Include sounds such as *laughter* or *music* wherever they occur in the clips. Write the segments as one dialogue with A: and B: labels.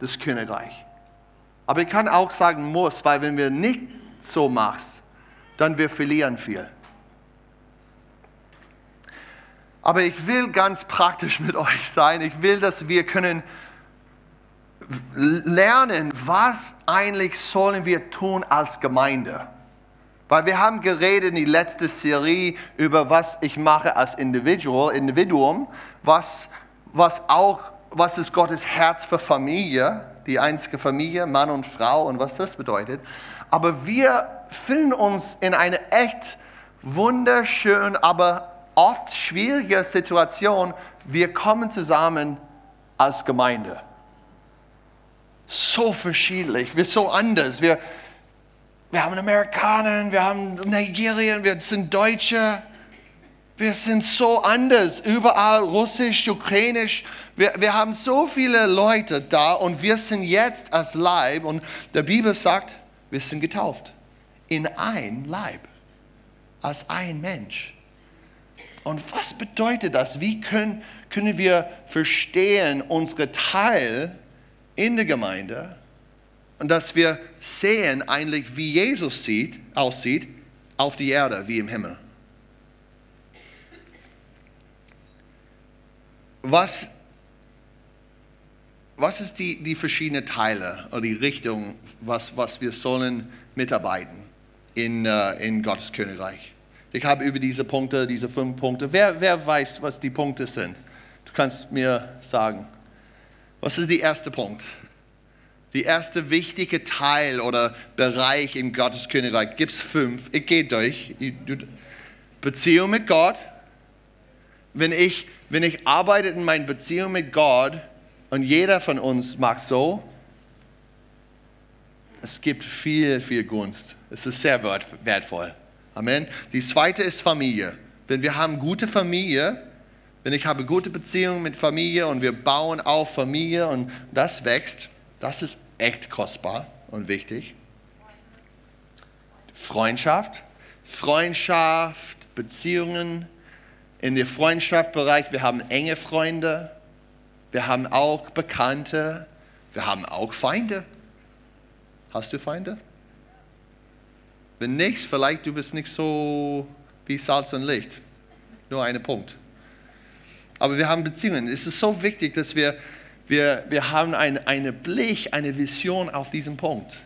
A: des Königreichs. Aber ich kann auch sagen muss, weil wenn wir nicht so machen, dann wir verlieren viel. Aber ich will ganz praktisch mit *laughs* euch sein. Ich will, dass wir können lernen, was eigentlich sollen wir tun als Gemeinde. Weil wir haben geredet in die letzte Serie über was ich mache als Individual, Individuum, was, was auch, was ist Gottes Herz für Familie, die einzige Familie, Mann und Frau und was das bedeutet. Aber wir finden uns in einer echt wunderschönen, aber oft schwierigen Situation. Wir kommen zusammen als Gemeinde. So verschiedentlich, wir sind so anders. Wir, wir haben Amerikaner, wir haben Nigerier, wir sind Deutsche. Wir sind so anders, überall Russisch, Ukrainisch. Wir, wir haben so viele Leute da und wir sind jetzt als Leib und der Bibel sagt, wir sind getauft in ein Leib, als ein Mensch. Und was bedeutet das? Wie können, können wir verstehen, unsere Teil in der Gemeinde und dass wir sehen eigentlich, wie Jesus sieht, aussieht auf die Erde wie im Himmel. Was, was ist die, die verschiedenen Teile oder die Richtung, was, was wir sollen mitarbeiten in, uh, in Gottes Königreich? Ich habe über diese Punkte, diese fünf Punkte, wer, wer weiß, was die Punkte sind? Du kannst mir sagen. Was ist der erste Punkt? Die erste wichtige Teil oder Bereich im Gottes Königreich gibt es fünf. Ich gehe durch. Beziehung mit Gott. Wenn ich, wenn ich arbeite in meiner Beziehung mit Gott und jeder von uns mag so, es gibt viel, viel Gunst. Es ist sehr wertvoll. Amen. Die zweite ist Familie. Wenn wir haben gute Familie, wenn ich habe gute Beziehungen mit Familie und wir bauen auf Familie und das wächst, das ist echt kostbar und wichtig. Freundschaft, Freundschaft, Beziehungen. In der Freundschaftsbereich, wir haben enge Freunde, wir haben auch Bekannte, wir haben auch Feinde. Hast du Feinde? Wenn nicht, vielleicht du bist nicht so wie Salz und Licht. Nur ein Punkt. Aber wir haben Beziehungen. Es ist so wichtig, dass wir wir, wir haben einen eine Blick, eine Vision auf diesen Punkt.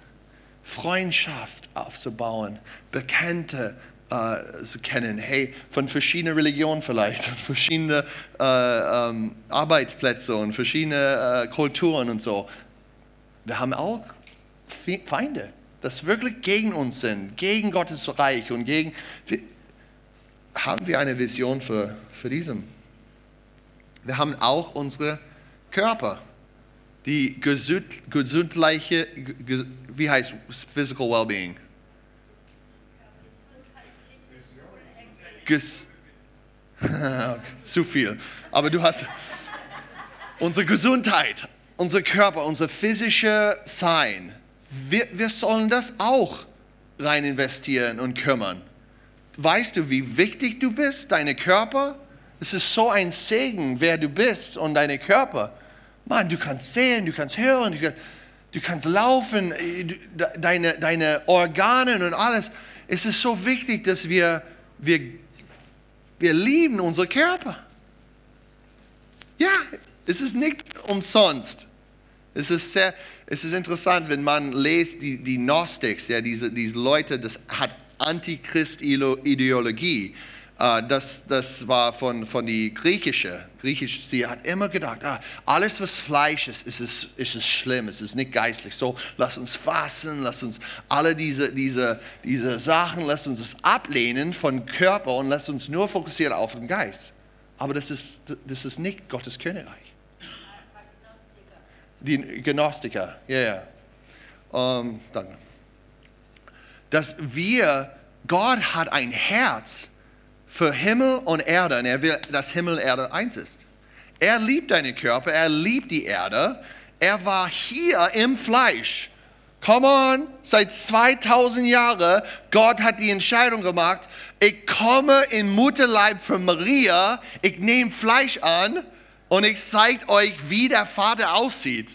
A: Freundschaft aufzubauen, Bekannte äh, zu kennen, hey, von verschiedenen Religionen vielleicht, *laughs* und verschiedene äh, ähm, Arbeitsplätze und verschiedene äh, Kulturen und so. Wir haben auch Feinde, das wirklich gegen uns sind, gegen Gottes Reich und gegen. Haben wir eine Vision für, für diesen? Wir haben auch unsere Körper, die gesund, gesundliche, wie heißt Physical Wellbeing? Ges *laughs* Zu viel. Aber du hast unsere Gesundheit, unser Körper, unser physisches Sein. Wir, wir sollen das auch rein investieren und kümmern. Weißt du, wie wichtig du bist, deine Körper? Es ist so ein Segen, wer du bist und deine Körper. Mann, du kannst sehen, du kannst hören, du kannst, du kannst laufen, äh, deine, deine Organe und alles. Es ist so wichtig, dass wir, wir, wir lieben unsere Körper. Ja, es ist nicht umsonst. Es ist, sehr, es ist interessant, wenn man liest, die, die Gnostics, ja, diese, diese Leute, das hat Antichrist-Ideologie. Uh, das, das war von, von die griechische. Griechisch, sie hat immer gedacht, ah, alles was Fleisch ist, ist es, ist es schlimm, es ist nicht geistlich. So, lass uns fassen, lass uns alle diese, diese, diese Sachen, lass uns das ablehnen von Körper und lass uns nur fokussieren auf den Geist. Aber das ist, das ist nicht Gottes Königreich. Die Gnostiker, ja, yeah, ja. Um, ähm, danke. Dass wir, Gott hat ein Herz, für Himmel und Erde und er will, dass Himmel und Erde eins ist. Er liebt deinen Körper, er liebt die Erde. Er war hier im Fleisch. Come on, seit 2000 Jahren, Gott hat die Entscheidung gemacht, ich komme in Mutterleib für Maria, ich nehme Fleisch an und ich zeige euch, wie der Vater aussieht.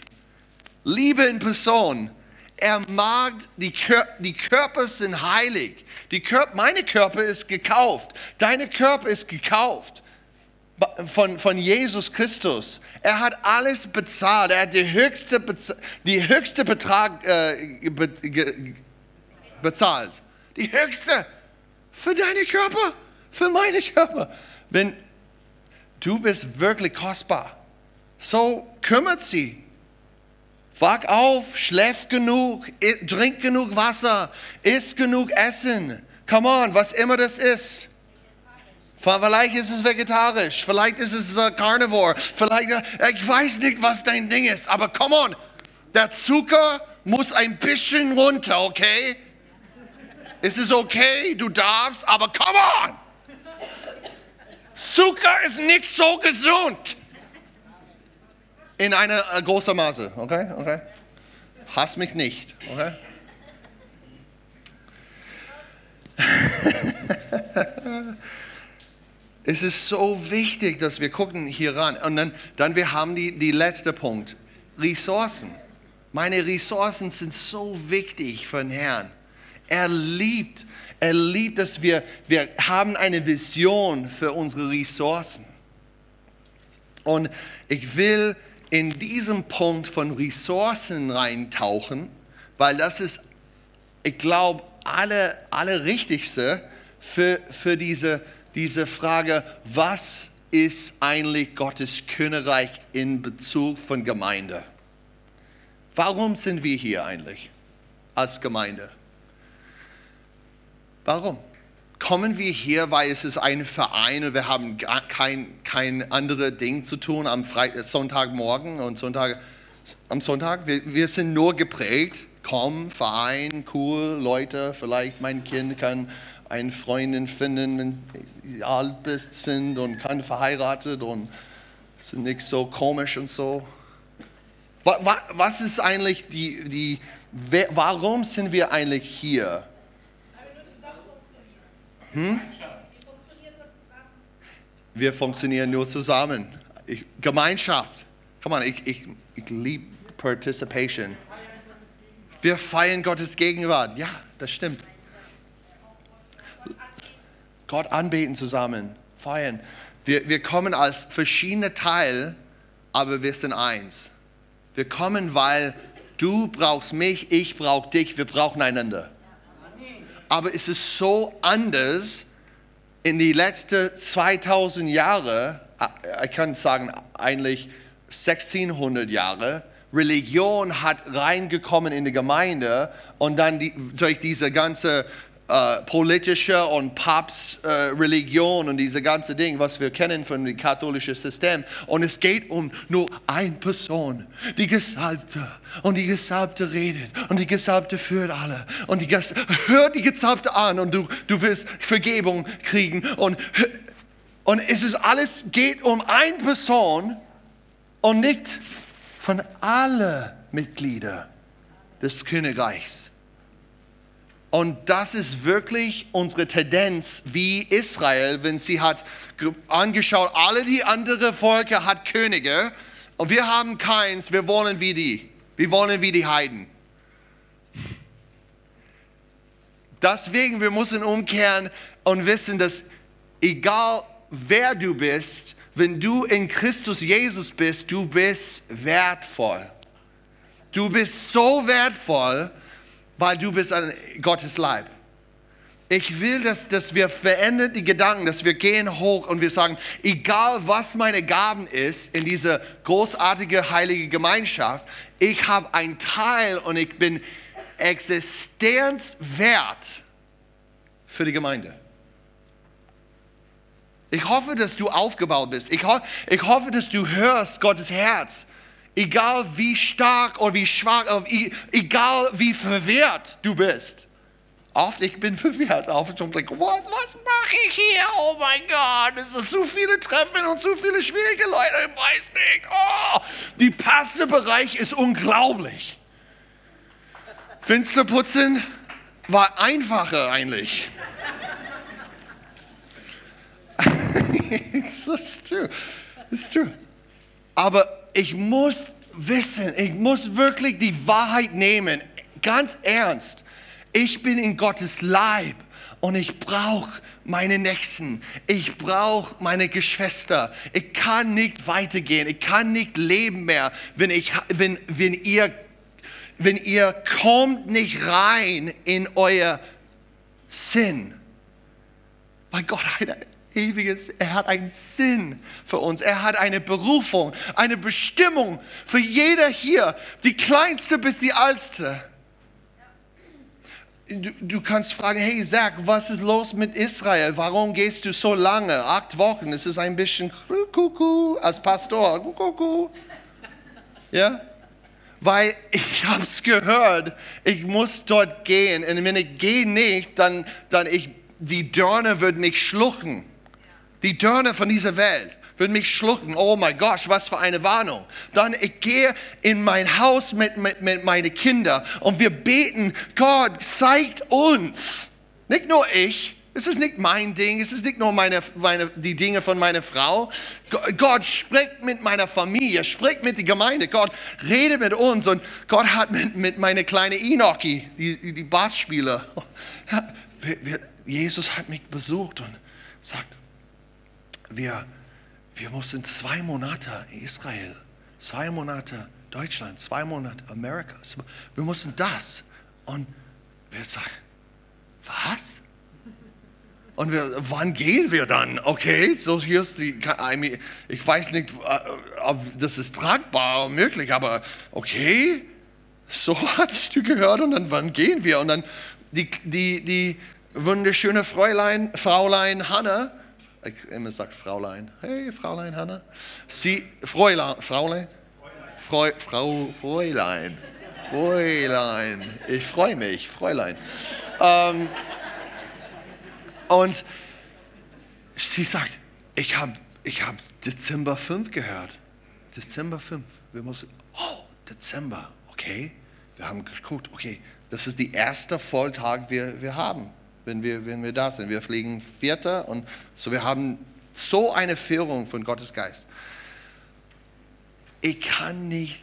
A: Liebe in Person. Er mag, die, Kör die Körper sind heilig. Die Kör meine Körper ist gekauft. Deine Körper ist gekauft von, von Jesus Christus. Er hat alles bezahlt. Er hat die höchste, die höchste Betrag äh, be bezahlt. Die höchste für deine Körper, für meine Körper. Wenn du bist wirklich kostbar, so kümmert sie. Wach auf, schläfst genug, trink genug Wasser, isst genug Essen. Come on, was immer das ist. Vielleicht ist es vegetarisch, vielleicht ist es Carnivore, vielleicht, uh, ich weiß nicht, was dein Ding ist, aber come on, der Zucker muss ein bisschen runter, okay? Es ist okay, du darfst, aber come on! Zucker ist nicht so gesund. In einer äh, großen Maße, okay? okay? Hass mich nicht, okay? *laughs* es ist so wichtig, dass wir gucken hier ran. Und dann, dann wir haben die, die letzte Punkt, Ressourcen. Meine Ressourcen sind so wichtig für den Herrn. Er liebt, er liebt, dass wir, wir haben eine Vision für unsere Ressourcen. Und ich will in diesem Punkt von Ressourcen reintauchen, weil das ist, ich glaube, alle, alle Richtigste für, für diese diese Frage, was ist eigentlich Gottes Königreich in Bezug von Gemeinde? Warum sind wir hier eigentlich als Gemeinde? Warum? Kommen wir hier, weil es ist ein Verein und wir haben kein, kein anderes Ding zu tun am Freitag, Sonntagmorgen und Sonntag, am Sonntag? Wir, wir sind nur geprägt, komm, Verein, cool, Leute, vielleicht mein Kind kann eine Freundin finden, wenn alt bist, sind und keine verheiratet und sind nicht so komisch und so. Was ist eigentlich die, die warum sind wir eigentlich hier? Hm? Wir funktionieren nur zusammen. Ich, Gemeinschaft. Come on, ich, ich, ich liebe Participation. Wir feiern Gottes Gegenwart. Ja, das stimmt. Gott anbeten zusammen, feiern. Wir, wir kommen als verschiedene Teile, aber wir sind eins. Wir kommen, weil du brauchst mich, ich brauche dich, wir brauchen einander. Aber es ist so anders in die letzten 2000 Jahre, äh, ich kann sagen eigentlich 1600 Jahre, Religion hat reingekommen in die Gemeinde und dann die, durch diese ganze äh, politische und Papstreligion äh, und diese ganze Ding, was wir kennen von dem katholischen System. Und es geht um nur eine Person, die Gesalbte. Und die Gesalbte redet und die Gesalbte führt alle. Und die Ges hört die Gesalbte an und du, du wirst Vergebung kriegen. Und, und es ist alles geht um eine Person und nicht von allen Mitgliedern des Königreichs. Und das ist wirklich unsere Tendenz wie Israel, wenn sie hat angeschaut, alle die anderen Völker hat Könige und wir haben keins, wir wollen wie die. Wir wollen wie die Heiden. Deswegen, wir müssen umkehren und wissen, dass egal wer du bist, wenn du in Christus Jesus bist, du bist wertvoll. Du bist so wertvoll, weil du bist ein Gottes Leib. Ich will, dass, dass wir verändern die Gedanken, dass wir gehen hoch und wir sagen, egal was meine Gaben ist in dieser großartige heilige Gemeinschaft, ich habe einen Teil und ich bin existenzwert für die Gemeinde. Ich hoffe, dass du aufgebaut bist. Ich, ho ich hoffe, dass du hörst Gottes Herz egal wie stark oder wie schwach, egal wie verwehrt du bist. Oft ich bin verwirrt, oft ich denke, was, was mache ich hier? Oh mein Gott, es sind so viele Treffen und so viele schwierige Leute, ich weiß nicht. Oh, die Pastebereich ist unglaublich. Fensterputzen war einfacher eigentlich. *laughs* it's true. It's true. Aber ich muss wissen, ich muss wirklich die Wahrheit nehmen, ganz ernst. Ich bin in Gottes Leib und ich brauche meine Nächsten. Ich brauche meine Geschwister. Ich kann nicht weitergehen. Ich kann nicht leben mehr, wenn, ich, wenn, wenn, ihr, wenn ihr kommt nicht rein in euer Sinn. Weil Gott hat ewiges, er hat einen Sinn für uns. Er hat eine Berufung, eine Bestimmung für jeder hier, die kleinste bis die altste. Du, du, kannst fragen, hey Zach, was ist los mit Israel? Warum gehst du so lange? Acht Wochen, es ist ein bisschen kuckuck als Pastor. Kuckuck. Ja? Weil ich *laughs* habe es gehört, ich muss dort gehen. Und wenn ich gehe nicht, dann, dann ich, die Dörner wird mich schlucken. Die Dörner von dieser Welt würden mich schlucken. Oh mein Gott, was für eine Warnung. Dann ich gehe in mein Haus mit, mit, mit meinen Kindern und wir beten, Gott, zeigt uns. Nicht nur ich, es ist nicht mein Ding, es ist nicht nur meine, meine, die Dinge von meiner Frau. Gott spricht mit meiner Familie, spricht mit der Gemeinde. Gott redet mit uns und Gott hat mit, mit meiner kleinen Enochi, die, die Bassspieler, *laughs* Jesus hat mich besucht und sagt, wir, wir mussten zwei Monate Israel, zwei Monate Deutschland, zwei Monate Amerika. Wir mussten das. Und wir sagen, was? Und wir, wann gehen wir dann? Okay, so hier ist die, ich weiß nicht, äh, ob das ist tragbar, möglich, aber okay, so *laughs* hattest du gehört und dann wann gehen wir? Und dann die, die, die wunderschöne Fräulein, Fraulein Hanna, ich immer sagt Fraulein. Hey, Fraulein Hanna. Sie, Fräulein, Fraulein? Frau, Frau, Fräulein. Fräulein. Ich freue mich, Fräulein. Ähm, und sie sagt, ich habe ich hab Dezember 5 gehört. Dezember 5. Wir müssen, oh, Dezember, okay. Wir haben geguckt, okay, das ist der erste Volltag, wir wir haben wenn wir, wenn wir da sind. Wir fliegen Vierter und so wir haben so eine Führung von Gottes Geist. Ich kann nicht,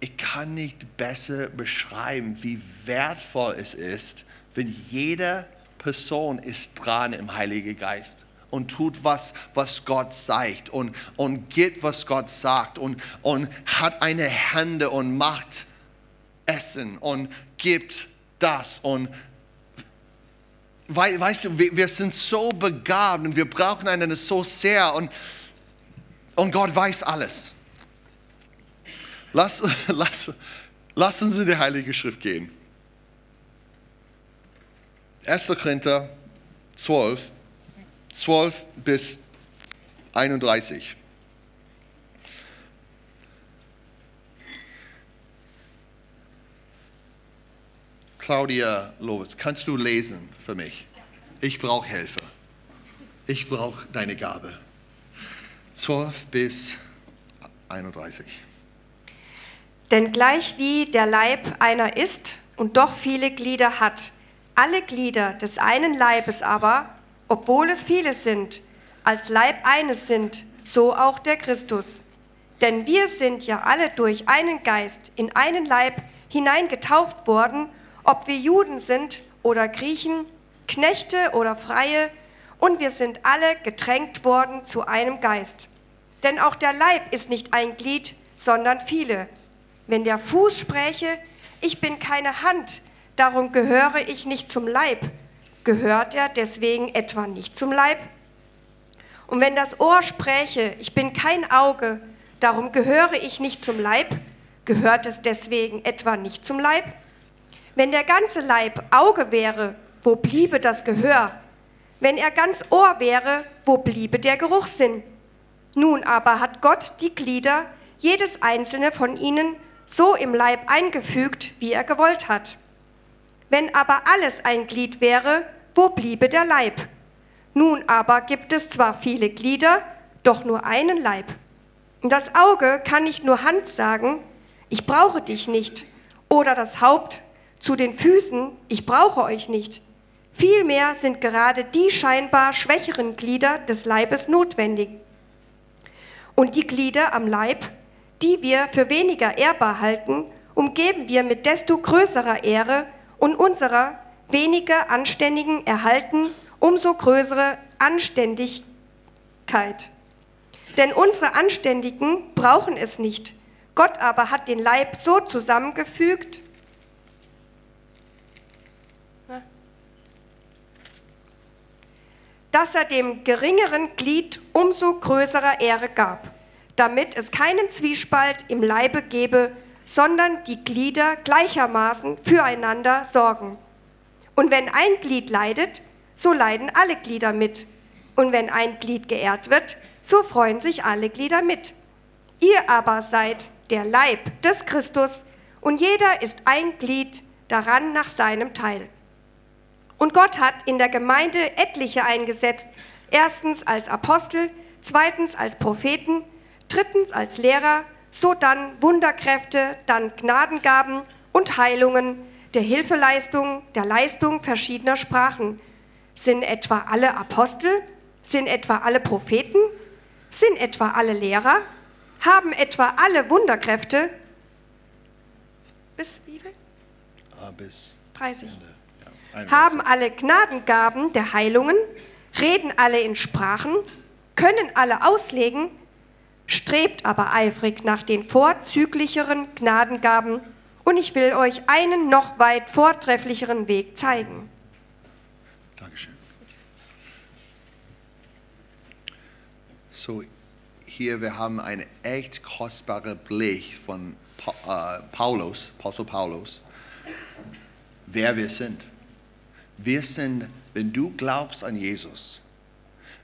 A: ich kann nicht besser beschreiben, wie wertvoll es ist, wenn jede Person ist dran im Heiligen Geist und tut was, was Gott sagt und, und geht, was Gott sagt und, und hat eine Hände und macht Essen und gibt das und weißt du, wir, sind so begabt und wir brauchen einander so sehr und, und Gott weiß alles. Lass, *laughs* lass, lass uns in die Heilige Schrift gehen. 1. Korinther 12, 12 bis 31. Claudia Lovis, kannst du lesen für mich? Ich brauche Hilfe. Ich brauche deine Gabe. 12 bis 31.
B: Denn gleich wie der Leib einer ist und doch viele Glieder hat, alle Glieder des einen Leibes aber, obwohl es viele sind, als Leib eines sind, so auch der Christus. Denn wir sind ja alle durch einen Geist in einen Leib hineingetauft worden ob wir Juden sind oder Griechen, Knechte oder Freie, und wir sind alle getränkt worden zu einem Geist. Denn auch der Leib ist nicht ein Glied, sondern viele. Wenn der Fuß spräche, ich bin keine Hand, darum gehöre ich nicht zum Leib, gehört er deswegen etwa nicht zum Leib? Und wenn das Ohr spräche, ich bin kein Auge, darum gehöre ich nicht zum Leib, gehört es deswegen etwa nicht zum Leib? Wenn der ganze Leib Auge wäre, wo bliebe das Gehör? Wenn er ganz Ohr wäre, wo bliebe der Geruchssinn? Nun aber hat Gott die Glieder, jedes einzelne von ihnen, so im Leib eingefügt, wie er gewollt hat. Wenn aber alles ein Glied wäre, wo bliebe der Leib? Nun aber gibt es zwar viele Glieder, doch nur einen Leib. Und das Auge kann nicht nur Hand sagen, ich brauche dich nicht, oder das Haupt, zu den Füßen, ich brauche euch nicht. Vielmehr sind gerade die scheinbar schwächeren Glieder des Leibes notwendig. Und die Glieder am Leib, die wir für weniger ehrbar halten, umgeben wir mit desto größerer Ehre und unserer weniger anständigen erhalten umso größere Anständigkeit. Denn unsere Anständigen brauchen es nicht. Gott aber hat den Leib so zusammengefügt, dass er dem geringeren Glied umso größere Ehre gab, damit es keinen Zwiespalt im Leibe gebe, sondern die Glieder gleichermaßen füreinander sorgen. Und wenn ein Glied leidet, so leiden alle Glieder mit. Und wenn ein Glied geehrt wird, so freuen sich alle Glieder mit. Ihr aber seid der Leib des Christus und jeder ist ein Glied daran nach seinem Teil. Und Gott hat in der Gemeinde etliche eingesetzt, erstens als Apostel, zweitens als Propheten, drittens als Lehrer, so dann Wunderkräfte, dann Gnadengaben und Heilungen, der Hilfeleistung, der Leistung verschiedener Sprachen. Sind etwa alle Apostel? Sind etwa alle Propheten? Sind etwa alle Lehrer? Haben etwa alle Wunderkräfte? Bis wie viel?
A: Ah, bis
B: 30.
A: Ende. Ein
B: haben alle Gnadengaben der Heilungen, reden alle in Sprachen, können alle auslegen, strebt aber eifrig nach den vorzüglicheren Gnadengaben, und ich will euch einen noch weit vortrefflicheren Weg zeigen.
A: Dankeschön. So, hier wir haben einen echt kostbaren Blick von äh, Paulus, Apostel Paulus, wer wir sind. Wir sind, wenn du glaubst an Jesus,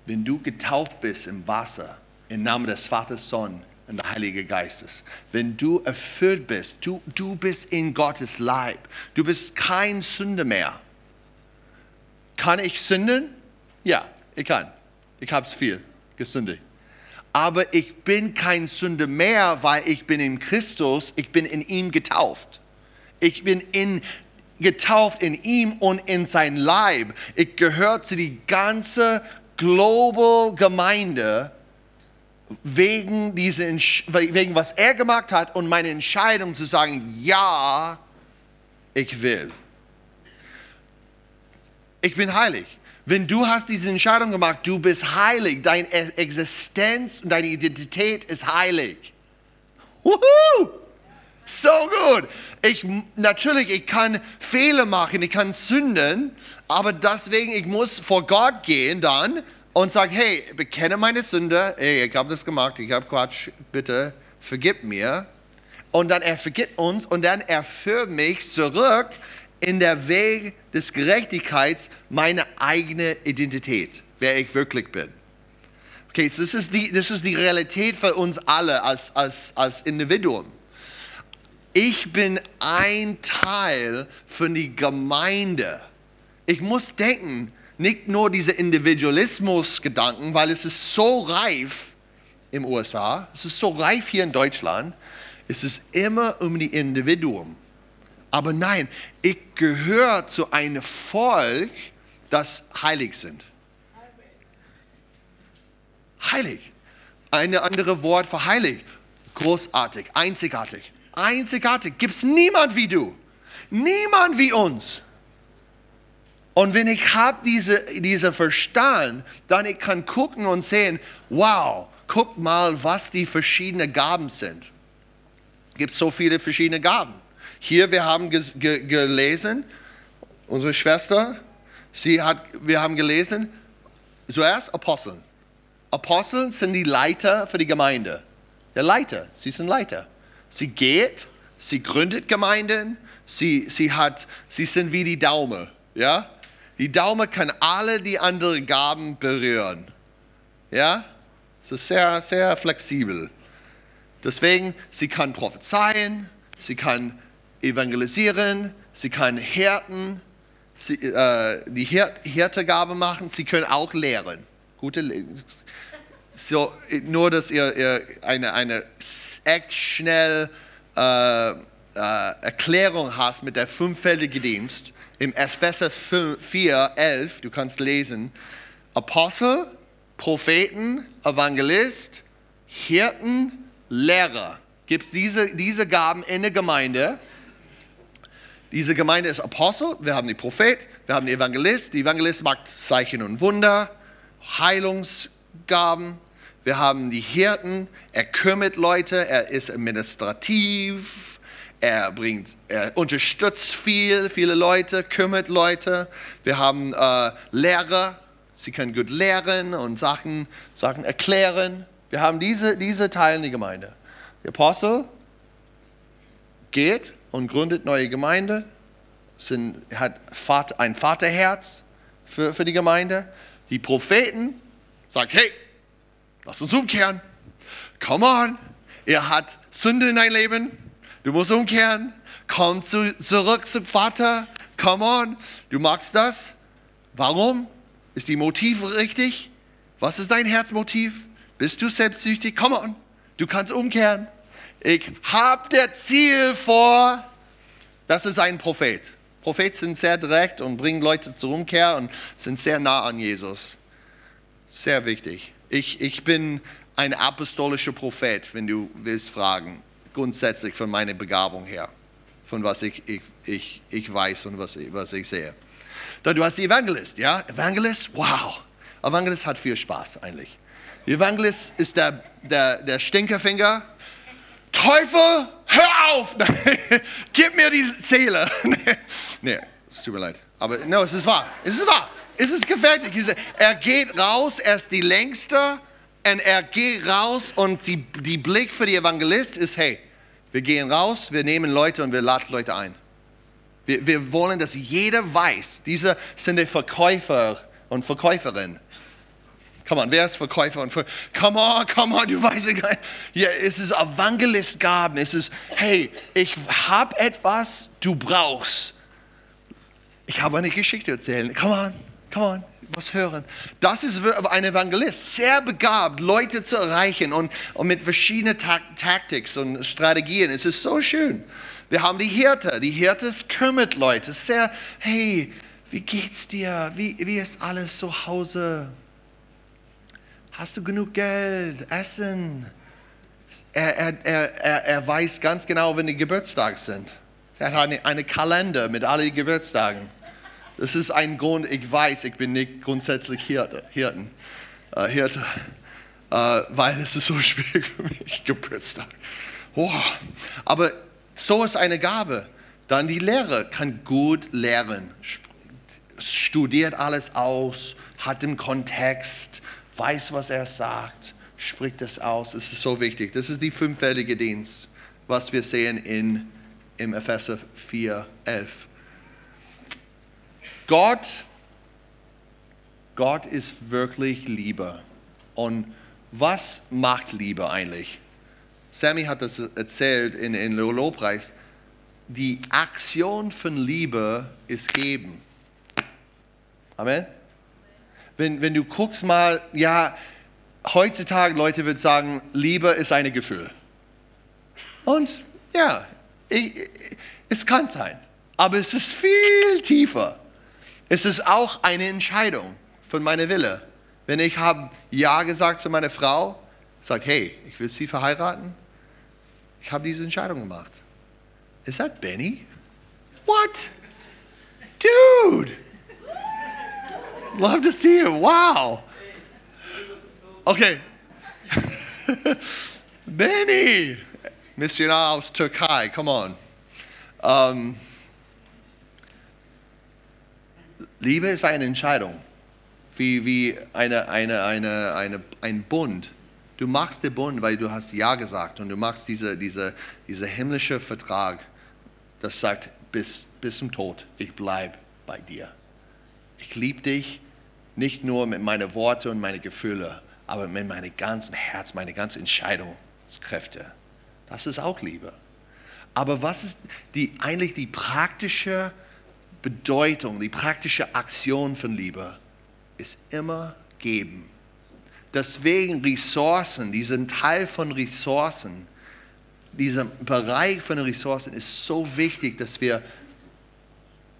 A: wenn du getauft bist im Wasser, im Namen des Vaters, Sohn und des Heiligen Geistes, wenn du erfüllt bist, du, du bist in Gottes Leib, du bist kein Sünder mehr. Kann ich sünden? Ja, ich kann. Ich habe es viel gesündigt. Aber ich bin kein Sünder mehr, weil ich bin in Christus, ich bin in ihm getauft. Ich bin in, getauft in ihm und in sein Leib. Ich gehöre zu die ganze Global Gemeinde wegen, diese, wegen was er gemacht hat und meine Entscheidung zu sagen, ja, ich will ich bin heilig. Wenn du hast diese Entscheidung gemacht, du bist heilig, deine Existenz und deine Identität ist heilig. Wuhu! So gut. Ich, natürlich, ich kann Fehler machen, ich kann sünden, aber deswegen, ich muss vor Gott gehen dann und sagen, hey, bekenne meine Sünde, hey, ich habe das gemacht, ich habe Quatsch, bitte vergib mir. Und dann er vergibt uns und dann er führt mich zurück in der Weg des Gerechtigkeits, meine eigene Identität, wer ich wirklich bin. Okay, das, ist die, ist die Realität für uns alle als, als, als Individuum. Ich bin ein Teil von der Gemeinde. Ich muss denken, nicht nur diese Individualismus-Gedanken, weil es ist so reif im USA, es ist so reif hier in Deutschland, es ist immer um die Individuum. Aber nein, ich gehöre zu einem Volk, das heilig sind. Heilig. Ein anderes Wort für heilig. Großartig, einzigartig. Einzigartig. Gibt es niemand wie du. Niemand wie uns. Und wenn ich habe diese, diese Verstand, dann ich kann gucken und sehen, wow, guck mal, was die verschiedenen Gaben sind. Gibt so viele verschiedene Gaben. Hier, wir haben gelesen, unsere Schwester, sie hat, wir haben gelesen, zuerst Aposteln. Aposteln sind die Leiter für die Gemeinde. Der Leiter, sie sind Leiter. Sie geht, sie gründet Gemeinden, sie, sie, hat, sie sind wie die Daumen. Ja? Die Daumen kann alle die anderen Gaben berühren. Ja? Es ist sehr, sehr flexibel. Deswegen, sie kann prophezeien, sie kann evangelisieren, sie kann Hirten, sie, äh, die Hir Hirtegabe machen, sie können auch lehren. Gute so, nur, dass ihr, ihr eine, eine echt schnell äh, äh, Erklärung hast mit der fünffältigen Dienst. Im Epheser 4, 11, du kannst lesen, Apostel, Propheten, Evangelist, Hirten, Lehrer. Gibt es diese, diese Gaben in der Gemeinde. Diese Gemeinde ist Apostel, wir haben die Prophet, wir haben den Evangelist. Der Evangelist macht Zeichen und Wunder, Heilungsgaben. Wir haben die Hirten, er kümmert Leute, er ist administrativ, er bringt, er unterstützt viel, viele Leute, kümmert Leute. Wir haben äh, Lehrer, sie können gut lehren und Sachen, Sachen erklären. Wir haben diese, diese Teile in der Gemeinde. Der Apostel geht und gründet neue Gemeinde, sind, hat Vater, ein Vaterherz für, für die Gemeinde. Die Propheten sagen, hey, lass uns umkehren. Come on, er hat Sünde in dein Leben. Du musst umkehren. Komm zu, zurück zum Vater. Come on, du magst das. Warum? Ist die Motiv richtig? Was ist dein Herzmotiv? Bist du selbstsüchtig? Come on, du kannst umkehren. Ich habe der Ziel vor. Das ist ein Prophet. Propheten sind sehr direkt und bringen Leute zur Umkehr und sind sehr nah an Jesus. Sehr wichtig. Ich, ich bin ein apostolischer Prophet, wenn du willst fragen, grundsätzlich von meiner Begabung her, von was ich, ich, ich, ich weiß und was, was ich sehe. Dann du hast die Evangelist, ja? Evangelist, wow. Evangelist hat viel Spaß eigentlich. Evangelist ist der, der, der Stinkerfinger. Teufel, hör auf! *laughs* Gib mir die Seele. *laughs* nee, es tut mir leid. Aber no, es ist wahr. Es ist wahr. Es ist gefährlich. Er geht raus, er ist die längste und er geht raus und die, die Blick für die Evangelist ist, hey, wir gehen raus, wir nehmen Leute und wir laden Leute ein. Wir, wir wollen, dass jeder weiß, diese sind die Verkäufer und Verkäuferin. Come on, wer ist Verkäufer und Verkäufer? Come on, come on, du weißt ja, ja es ist Evangelistgaben. Es ist, hey, ich habe etwas, du brauchst. Ich habe eine Geschichte erzählen. Come on, come on, was hören. Das ist ein Evangelist, sehr begabt, Leute zu erreichen und, und mit verschiedenen Taktiken und Strategien. Es ist so schön. Wir haben die Hirte. Die Hirte kümmert Leute. Sehr, hey, wie geht's dir? Wie, wie ist alles zu Hause? Hast du genug Geld? Essen? Er, er, er, er weiß ganz genau, wenn die Geburtstage sind. Er hat einen eine Kalender mit allen Geburtstagen. Das ist ein Grund, ich weiß, ich bin nicht grundsätzlich Hirte, Hirten, äh, Hirte, äh, weil es ist so *laughs* schwierig für mich, Geburtstag. Oh. Aber so ist eine Gabe. Dann die Lehre kann gut lehren, studiert alles aus, hat den Kontext, weiß, was er sagt, spricht es aus. Es ist so wichtig. Das ist die fünffällige Dienst, was wir sehen in, im Epheser 4, 11. Gott, Gott ist wirklich Liebe. Und was macht Liebe eigentlich? Sammy hat das erzählt in, in Lobpreis. Die Aktion von Liebe ist geben. Amen. Wenn, wenn du guckst mal, ja, heutzutage Leute würden sagen, Liebe ist ein Gefühl. Und ja, ich, es kann sein. Aber es ist viel tiefer. Es ist auch eine Entscheidung von meiner Wille. Wenn ich habe Ja gesagt zu meiner Frau, sagt, hey, ich will sie verheiraten, ich habe diese Entscheidung gemacht. Is that Benny? What? Dude! Love to see you. Wow. Okay. *laughs* Benny! Missionar aus Türkei, come on. Um, Liebe ist eine Entscheidung, wie, wie eine, eine, eine, eine, ein Bund Du machst den Bund, weil du hast Ja gesagt und du machst diese, diese, diese himmlische Vertrag, das sagt, bis, bis zum Tod, ich bleibe bei dir. Ich liebe dich nicht nur mit meinen Worten und meinen Gefühlen, aber mit meinem ganzen Herz, meine ganzen Entscheidungskräfte. Das ist auch Liebe. Aber was ist die, eigentlich die praktische Bedeutung, die praktische Aktion von Liebe? Ist immer geben. Deswegen Ressourcen, diesen Teil von Ressourcen, dieser Bereich von Ressourcen ist so wichtig, dass wir,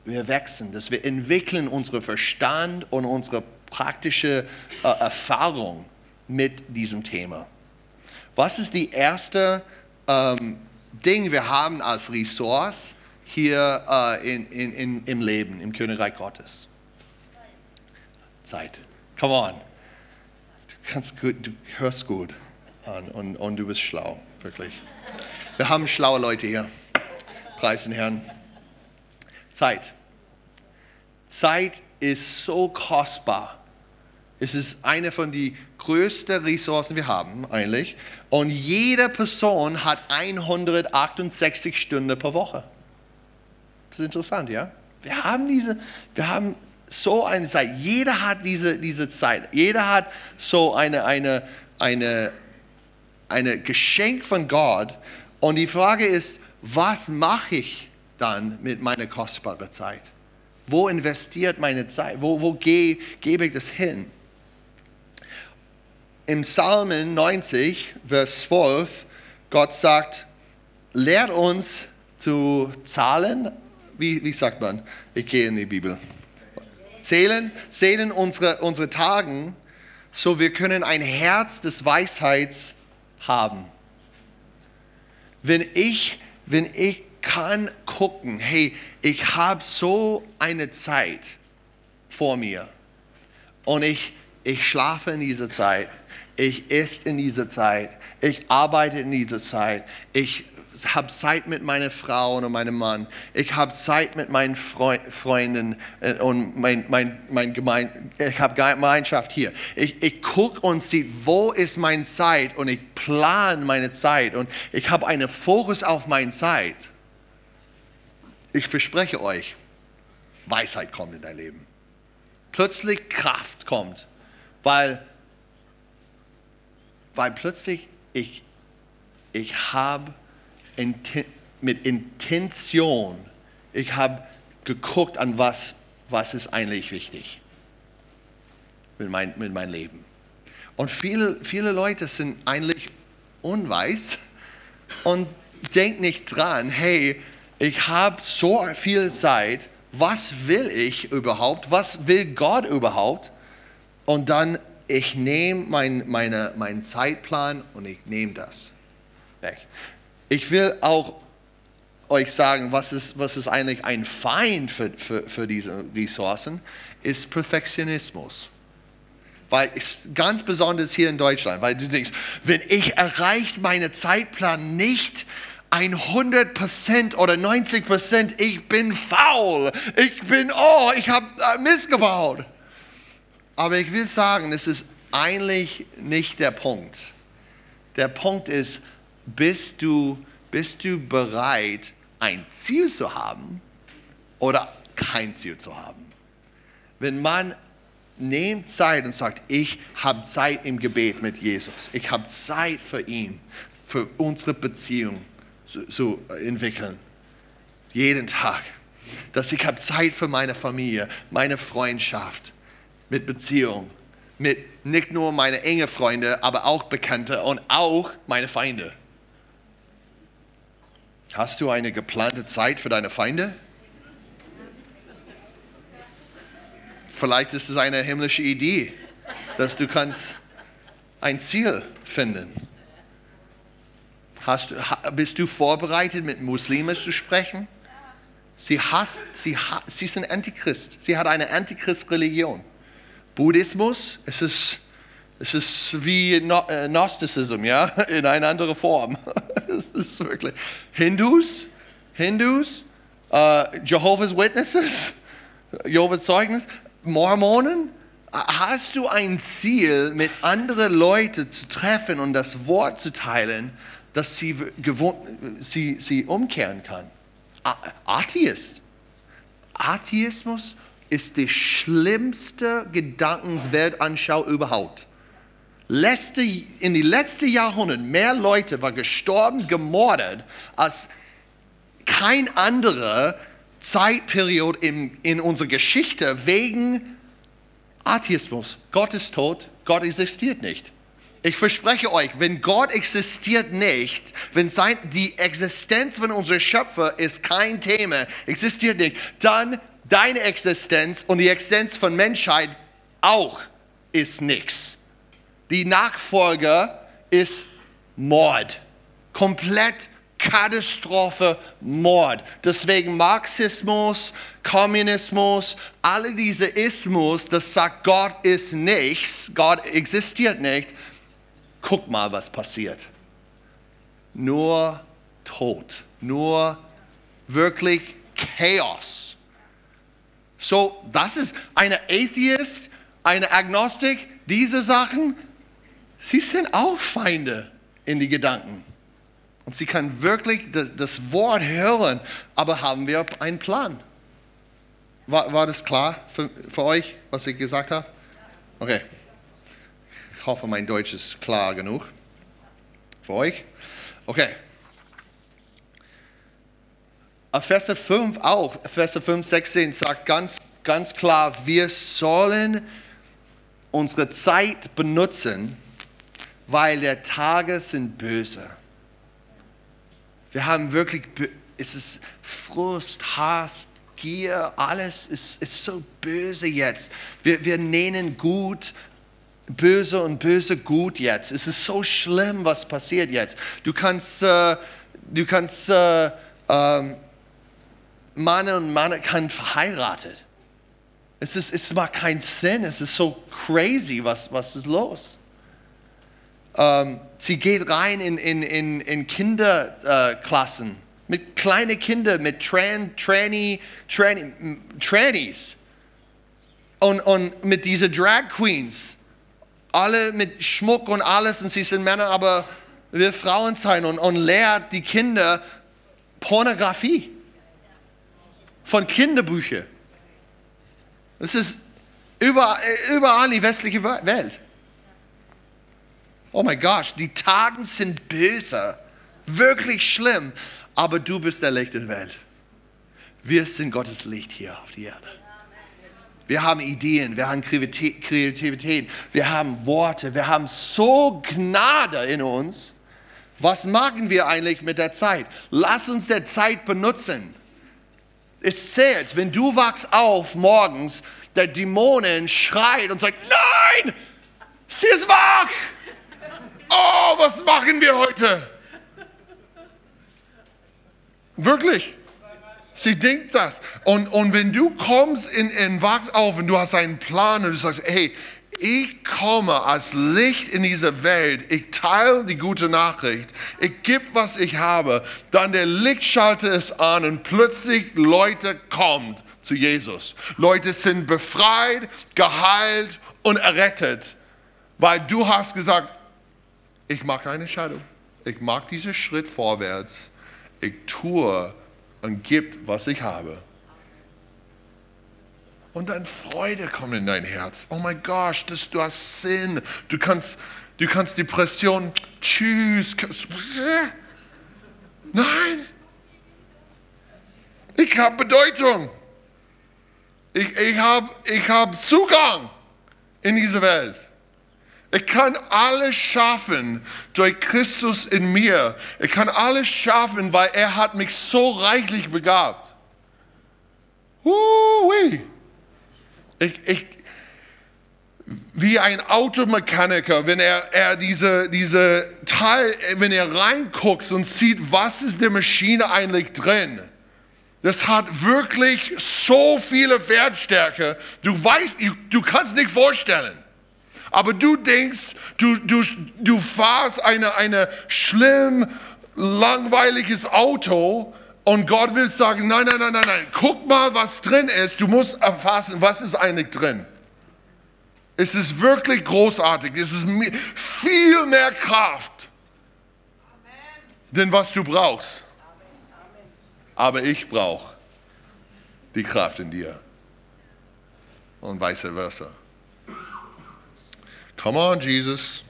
A: wir wachsen, dass wir entwickeln unseren Verstand und unsere praktische äh, Erfahrung mit diesem Thema. Was ist die erste äh, ähm, Ding wir haben als Ressource hier äh, in, in, in, im Leben, im Königreich Gottes? Zeit. Come on. Du, kannst gut, du hörst gut an und, und du bist schlau, wirklich. Wir haben schlaue Leute hier. Preisen Herrn. Zeit. Zeit ist so kostbar. Es ist eine von den größten Ressourcen, wir haben, eigentlich. Und jede Person hat 168 Stunden pro Woche. Das ist interessant, ja? Wir haben diese, wir haben so eine Zeit. Jeder hat diese, diese Zeit. Jeder hat so eine, eine, eine, eine Geschenk von Gott. Und die Frage ist, was mache ich dann mit meiner kostbaren Zeit? Wo investiert meine Zeit? Wo, wo ge, gebe ich das hin? Im Psalmen 90, Vers 12, Gott sagt, lehrt uns zu zahlen. Wie, wie sagt man? Ich gehe in die Bibel. Zählen, zählen unsere, unsere Tagen, so wir können ein Herz des Weisheits haben. Wenn ich, wenn ich kann gucken, hey, ich habe so eine Zeit vor mir und ich, ich schlafe in dieser Zeit, ich esse in dieser Zeit, ich arbeite in dieser Zeit, ich habe Zeit mit meiner Frau und meinem Mann, ich habe Zeit mit meinen Freunden äh, und mein, mein, mein Gemein ich habe Gemeinschaft hier. Ich, ich gucke und sehe, wo ist meine Zeit und ich plane meine Zeit und ich habe einen Fokus auf meine Zeit. Ich verspreche euch, Weisheit kommt in dein Leben. Plötzlich Kraft kommt, weil, weil plötzlich ich, ich habe mit Intention, ich habe geguckt an was, was ist eigentlich wichtig mit, mein, mit meinem Leben. Und viele, viele Leute sind eigentlich unweis und denken nicht dran, hey, ich habe so viel Zeit, was will ich überhaupt, was will Gott überhaupt? Und dann, ich nehme mein, meine, meinen Zeitplan und ich nehme das weg. Ich will auch euch sagen, was ist, was ist eigentlich ein Feind für, für, für diese Ressourcen, ist Perfektionismus. Weil ganz besonders hier in Deutschland, weil du denkst, wenn ich erreicht meine Zeitplan nicht 100% oder 90%, ich bin faul, ich bin, oh, ich habe äh, missgebaut. Aber ich will sagen, es ist eigentlich nicht der Punkt. Der Punkt ist, bist du, bist du bereit, ein Ziel zu haben oder kein Ziel zu haben? Wenn man nimmt Zeit und sagt, ich habe Zeit im Gebet mit Jesus, ich habe Zeit für ihn, für unsere Beziehung zu, zu entwickeln, jeden Tag, dass ich habe Zeit für meine Familie, meine Freundschaft, mit Beziehung, mit nicht nur meine enge Freunde, aber auch Bekannte und auch meine Feinde. Hast du eine geplante Zeit für deine Feinde? Vielleicht ist es eine himmlische Idee, dass du kannst ein Ziel finden. Hast, bist du vorbereitet, mit Muslimen zu sprechen? Sie, hasst, sie, sie sind Antichrist. Sie hat eine Antichrist-Religion. Buddhismus, es ist, es ist wie äh, Gnosticism, ja, *laughs* in einer anderen Form. *laughs* es ist wirklich. Hindus, Hindus, uh, Jehovah's Witnesses, Jehovah's Zeugnis, Mormonen. Hast du ein Ziel, mit anderen Leuten zu treffen und das Wort zu teilen, dass sie, sie, sie umkehren kann? Atheist. Atheismus ist die schlimmste Gedankensweltanschau überhaupt letzte, in die letzten Jahrhunderten mehr Leute waren gestorben, gemordet, als kein andere Zeitperiode in, in unserer Geschichte wegen Atheismus. Gott ist tot, Gott existiert nicht. Ich verspreche euch, wenn Gott existiert nicht, wenn sein, die Existenz von unserem Schöpfer ist kein Thema, existiert nicht, dann deine Existenz und die Existenz von Menschheit auch ist nichts. Die Nachfolger ist Mord. Komplett Katastrophe, Mord. Deswegen Marxismus, Kommunismus, alle diese Ismus, das sagt, Gott ist nichts, Gott existiert nicht. Guck mal, was passiert. Nur Tod, nur wirklich Chaos. So, das ist eine Atheist, eine Agnostik, diese Sachen, sie sind auch Feinde in die Gedanken. Und sie kann wirklich das, das Wort hören, aber haben wir einen Plan? War, war das klar für, für euch, was ich gesagt habe? Okay. Ich hoffe, mein Deutsch ist klar genug. Für euch? Okay. Verse 5 auch, Verse 5, 16 sagt ganz, ganz klar, wir sollen unsere Zeit benutzen, weil der Tage sind böse. Wir haben wirklich, es ist Frust, Hass, Gier, alles ist, ist so böse jetzt. Wir, wir nennen gut böse und böse gut jetzt. Es ist so schlimm, was passiert jetzt. Du kannst, äh, du kannst äh, äh, Mann und Mann kann verheiratet. Es, ist, es macht keinen Sinn. Es ist so crazy, was, was ist los? Ähm, sie geht rein in, in, in, in Kinderklassen mit kleinen Kindern, mit Tran, Tranny, Tranny, Trannies und, und mit diesen Drag Queens. Alle mit Schmuck und alles und sie sind Männer, aber wir Frauen sein und, und lehrt die Kinder Pornografie von Kinderbüchern. Das ist überall, überall die westliche Welt. Oh mein Gott, die Tagen sind böse, wirklich schlimm, aber du bist der Licht der Welt. Wir sind Gottes Licht hier auf der Erde. Wir haben Ideen, wir haben Kreativität, wir haben Worte, wir haben so Gnade in uns. Was machen wir eigentlich mit der Zeit? Lass uns der Zeit benutzen. Es zählt, wenn du wachst auf morgens, der Dämonen schreit und sagt, nein, sie ist wach oh, was machen wir heute? Wirklich. Sie denkt das. Und, und wenn du kommst in, in Wachs auf und du hast einen Plan und du sagst, hey, ich komme als Licht in diese Welt, ich teile die gute Nachricht, ich gebe, was ich habe, dann der Lichtschalter ist an und plötzlich Leute kommen zu Jesus. Leute sind befreit, geheilt und errettet, weil du hast gesagt, ich mag keine Scheidung. Ich mag diesen Schritt vorwärts. Ich tue und gebe, was ich habe. Und dann Freude kommt in dein Herz. Oh mein Gott, du hast Sinn. Du kannst, du kannst Depression, tschüss. Nein. Ich habe Bedeutung. Ich, ich habe ich hab Zugang in diese Welt. Ich kann alles schaffen durch Christus in mir. Ich kann alles schaffen, weil er hat mich so reichlich begabt. Hui. Ich, ich, wie ein Automechaniker, wenn er, er diese, diese Teil, wenn er reinguckt und sieht, was ist der Maschine eigentlich drin. Das hat wirklich so viele Wertstärke. Du weißt, du kannst nicht vorstellen. Aber du denkst, du, du, du fahrst eine, eine schlimm, langweiliges Auto und Gott will sagen, nein, nein, nein, nein, nein, guck mal, was drin ist. Du musst erfassen, was ist eigentlich drin. Es ist wirklich großartig. Es ist viel mehr Kraft, denn was du brauchst. Aber ich brauche die Kraft in dir und vice versa. Come on, Jesus.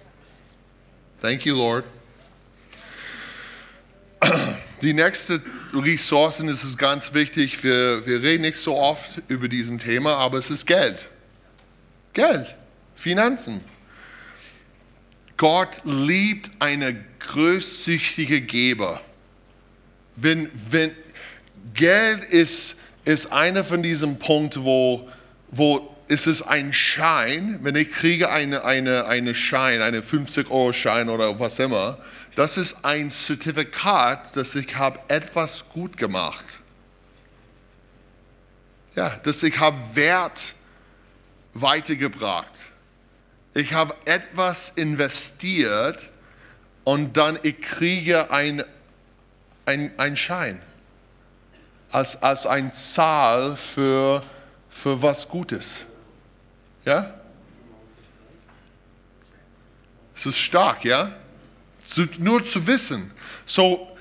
A: Thank you, Lord. *clears throat* Die nächste Ressourcen, ist ganz wichtig. Wir, wir reden nicht so oft über diesem Thema, aber es ist Geld. Geld, Finanzen. Gott liebt eine großzüchtige Geber. Wenn, wenn, Geld ist, ist einer von diesen Punkten, wo, wo ist es ein Schein, wenn ich kriege eine, eine, eine Schein, eine 50-Euro-Schein oder was immer, Das ist ein Zertifikat, dass ich habe etwas gut gemacht. Ja, dass ich habe Wert weitergebracht. Ich habe etwas investiert und dann ich kriege ein, ein, ein Schein als, als ein Zahl für, für was Gutes. Ja? Es ist stark, ja? Nur zu wissen. So,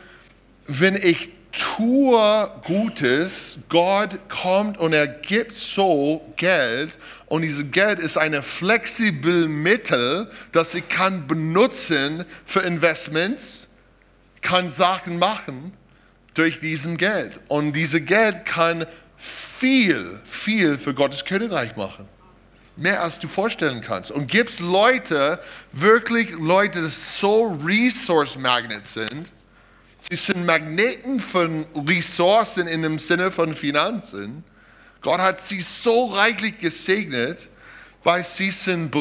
A: wenn ich tue Gutes, Gott kommt und er gibt so Geld und dieses Geld ist ein flexibles Mittel, das ich kann benutzen für Investments, kann Sachen machen durch diesen Geld. Und dieses Geld kann viel, viel für Gottes Königreich machen. Mehr als du vorstellen kannst. Und gibt es Leute, wirklich Leute, die so Resource Magnets sind. Sie sind Magneten von Ressourcen in dem Sinne von Finanzen. Gott hat sie so reichlich gesegnet, weil sie, sind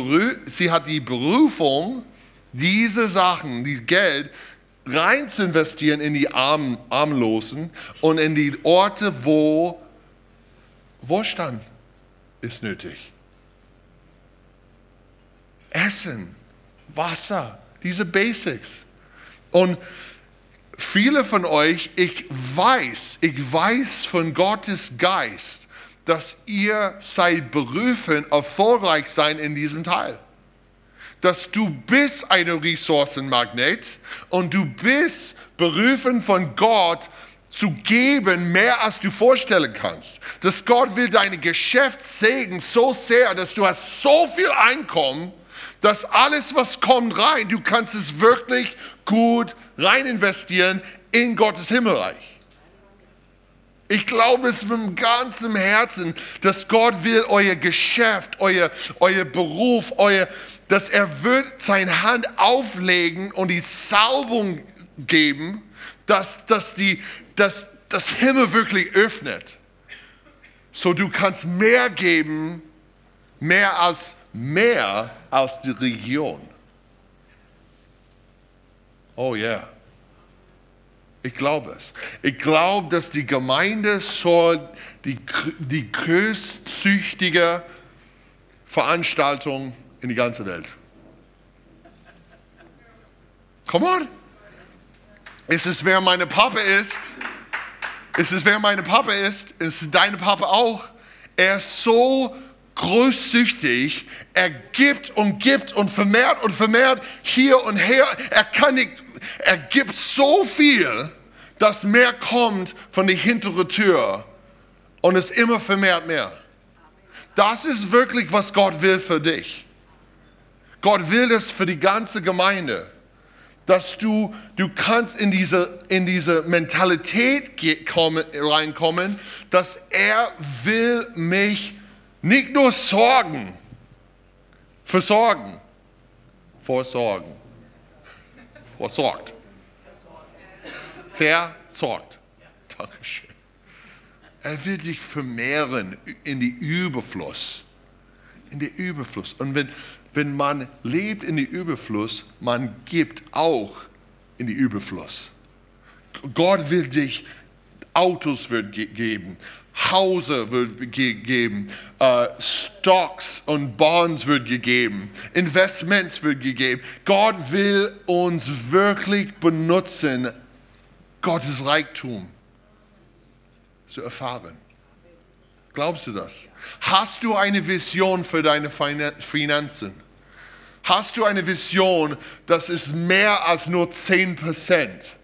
A: sie hat die Berufung, diese Sachen, die Geld, rein zu investieren in die Arm, Armlosen und in die Orte, wo Wohlstand ist nötig. Essen, Wasser, diese Basics. Und viele von euch, ich weiß, ich weiß von Gottes Geist, dass ihr seid berufen, erfolgreich sein in diesem Teil dass du bist ein Ressourcenmagnet und du bist berufen von Gott zu geben, mehr als du vorstellen kannst. Dass Gott will deine Geschäft segnen so sehr, dass du hast so viel Einkommen, dass alles, was kommt rein, du kannst es wirklich gut rein investieren in Gottes Himmelreich. Ich glaube es mit ganzem Herzen, dass Gott will euer Geschäft, euer, euer Beruf, euer, dass er wird seine Hand auflegen und die Salbung geben, dass, dass, die, dass das Himmel wirklich öffnet. So du kannst mehr geben, mehr als mehr als die Region. Oh ja. Yeah. Ich glaube es. Ich glaube, dass die Gemeinde soll die, die größtsüchtige Veranstaltung in die ganze Welt. Come on. Ist es, wer meine Papa ist? Ist es, wer meine Papa ist? Ist es deine Papa auch? Er ist so großzüchtig. Er gibt und gibt und vermehrt und vermehrt hier und her. Er kann nicht, er gibt so viel, dass mehr kommt von der hinteren Tür und es immer vermehrt mehr. Das ist wirklich, was Gott will für dich. Gott will es für die ganze Gemeinde, dass du, du kannst in diese, in diese Mentalität kommen, reinkommen, dass er will mich nicht nur sorgen, versorgen, vorsorgen, versorgt, versorgt. Dankeschön. Er will dich vermehren in die Überfluss. In die Überfluss. Und wenn, wenn man lebt in die Überfluss, man gibt auch in die Überfluss. Gott will dich, Autos wird geben, Hause wird gegeben, uh, Stocks und Bonds wird gegeben, Investments wird gegeben. Gott will uns wirklich benutzen, Gottes Reichtum zu erfahren. Glaubst du das? Hast du eine Vision für deine Finanzen? Hast du eine Vision, das ist mehr als nur 10 Prozent?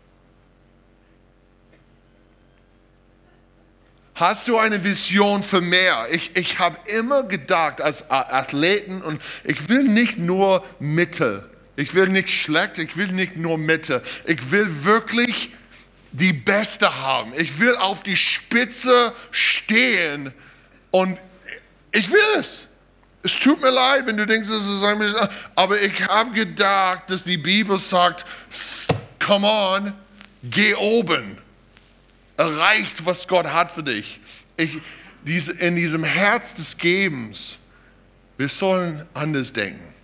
A: Hast du eine Vision für mehr? Ich, ich habe immer gedacht als Athleten und ich will nicht nur Mitte. Ich will nicht schlecht, ich will nicht nur Mitte. Ich will wirklich die Beste haben. Ich will auf die Spitze stehen und ich will es. Es tut mir leid, wenn du denkst, das ist ein aber ich habe gedacht, dass die Bibel sagt, come on, geh oben. Erreicht, was Gott hat für dich. Ich, diese, in diesem Herz des Gebens, wir sollen anders denken.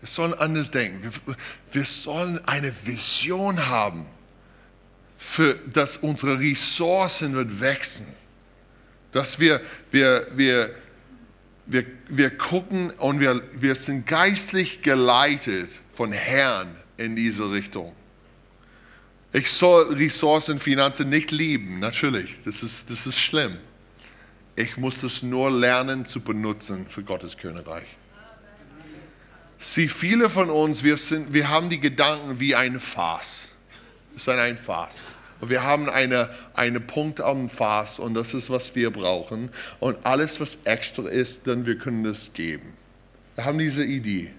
A: Wir sollen anders denken. Wir, wir sollen eine Vision haben, für, dass unsere Ressourcen wird wachsen. Dass wir, wir, wir, wir, wir gucken und wir, wir sind geistlich geleitet von Herrn in diese Richtung. Ich soll Ressourcen, Finanzen nicht lieben, natürlich. Das ist, das ist schlimm. Ich muss es nur lernen zu benutzen für Gottes Königreich. Sie, viele von uns, wir, sind, wir haben die Gedanken wie ein Fass. Es ist ein Fass. Und wir haben eine, eine Punkt am Fass und das ist, was wir brauchen. Und alles, was extra ist, dann wir können das geben. Wir haben diese Idee.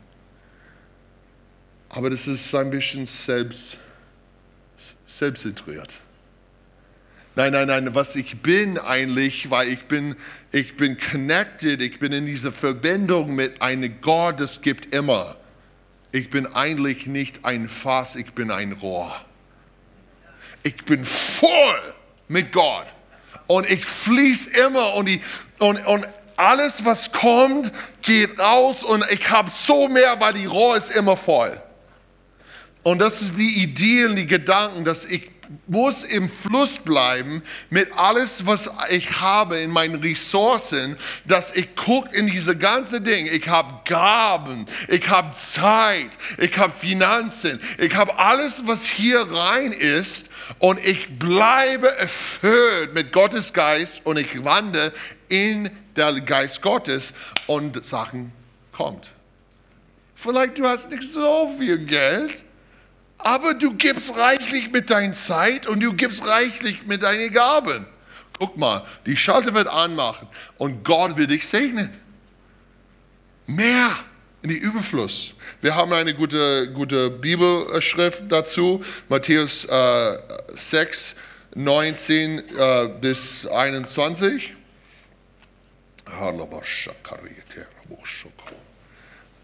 A: Aber das ist ein bisschen selbst, selbstzentriert. Nein, nein, nein, was ich bin eigentlich, weil ich bin, ich bin connected, ich bin in dieser Verbindung mit einem Gott, das gibt immer. Ich bin eigentlich nicht ein Fass, ich bin ein Rohr. Ich bin voll mit Gott und ich fließe immer und, die, und, und alles, was kommt, geht raus und ich habe so mehr, weil die Rohr ist immer voll. Und das ist die Ideen, die Gedanken, dass ich muss im Fluss bleiben mit alles, was ich habe in meinen Ressourcen, dass ich gucke in diese ganze Dinge. Ich habe Gaben, ich habe Zeit, ich habe Finanzen, ich habe alles, was hier rein ist und ich bleibe erfüllt mit Gottes Geist und ich wandle in der Geist Gottes und Sachen kommt. Vielleicht du hast nicht so viel Geld, aber du gibst reichlich mit deiner Zeit und du gibst reichlich mit deinen Gaben. Guck mal, die Schalter wird anmachen und Gott will dich segnen. Mehr in die Überfluss. Wir haben eine gute, gute Bibelschrift dazu, Matthäus äh, 6, 19 äh, bis 21.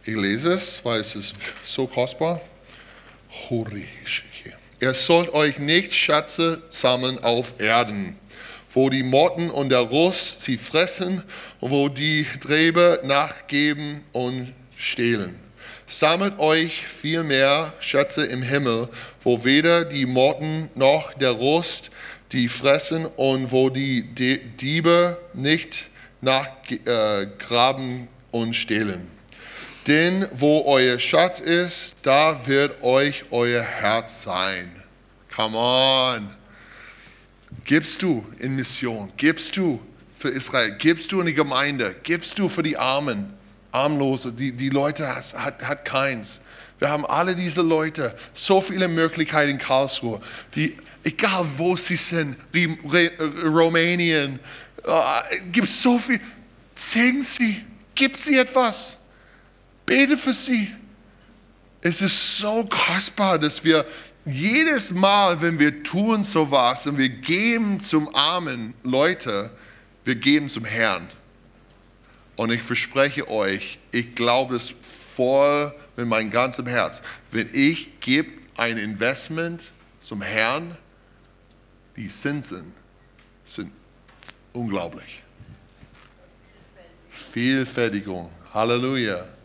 A: Ich lese es, weil es ist so kostbar. Ihr sollt euch nicht Schätze sammeln auf Erden, wo die Motten und der Rost sie fressen und wo die Treiber nachgeben und stehlen. Sammelt euch vielmehr Schätze im Himmel, wo weder die Motten noch der Rost die fressen und wo die Diebe nicht nachgraben und stehlen. Denn wo euer Schatz ist, da wird euch euer Herz sein. Come on. Gibst du in Mission, gibst du für Israel, gibst du in die Gemeinde, gibst du für die Armen, Armlose, die, die Leute hat, hat, hat keins. Wir haben alle diese Leute, so viele Möglichkeiten in Karlsruhe, die, egal wo sie sind, Rumänien, uh, gibt so viel, singen sie, gibt sie etwas. Bete für sie. Es ist so kostbar, dass wir jedes Mal, wenn wir tun sowas und wir geben zum armen Leute, wir geben zum Herrn. Und ich verspreche euch, ich glaube es voll mit meinem ganzen Herz. Wenn ich gebe ein Investment zum Herrn, die Zinsen sind unglaublich. Vielfältigung. Halleluja.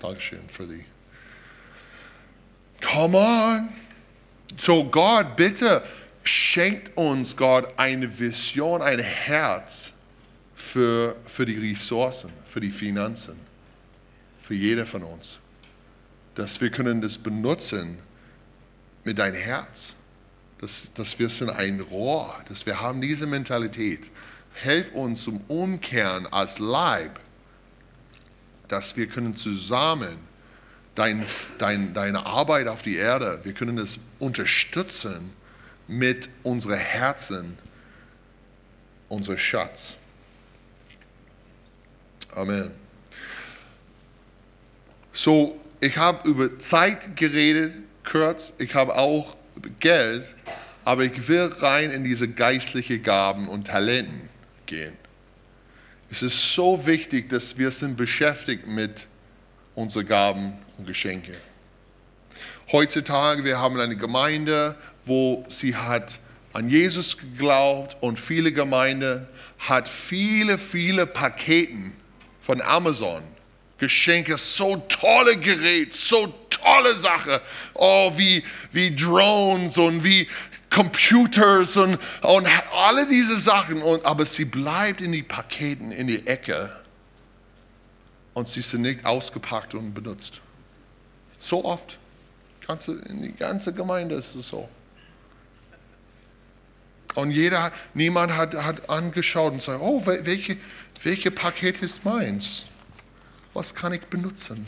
A: Dankeschön für die. Come on. So Gott, bitte schenkt uns Gott eine Vision, ein Herz für, für die Ressourcen, für die Finanzen, für jeder von uns. Dass wir können das benutzen mit deinem Herz. Dass, dass wir sind ein Rohr, dass wir haben diese Mentalität. Helf uns zum Umkehren als Leib dass wir können zusammen dein, dein, deine Arbeit auf die Erde, wir können es unterstützen mit unseren Herzen, unser Schatz. Amen. So, ich habe über Zeit geredet, kurz. Ich habe auch Geld, aber ich will rein in diese geistlichen Gaben und Talenten gehen. Es ist so wichtig, dass wir sind beschäftigt mit unseren Gaben und Geschenke. Heutzutage, wir haben eine Gemeinde, wo sie hat an Jesus geglaubt und viele Gemeinden hat viele, viele Paketen von Amazon Geschenke, so tolle Gerät, so tolle Sache. Oh, wie, wie Drones und wie Computers und, und alle diese Sachen. Und, aber sie bleibt in die Paketen in die Ecke und sie sind nicht ausgepackt und benutzt. So oft. Ganze, in die ganze Gemeinde ist es so. Und jeder, niemand hat, hat angeschaut und sagt, oh, welche, welche Paket ist meins? Was kann ich benutzen?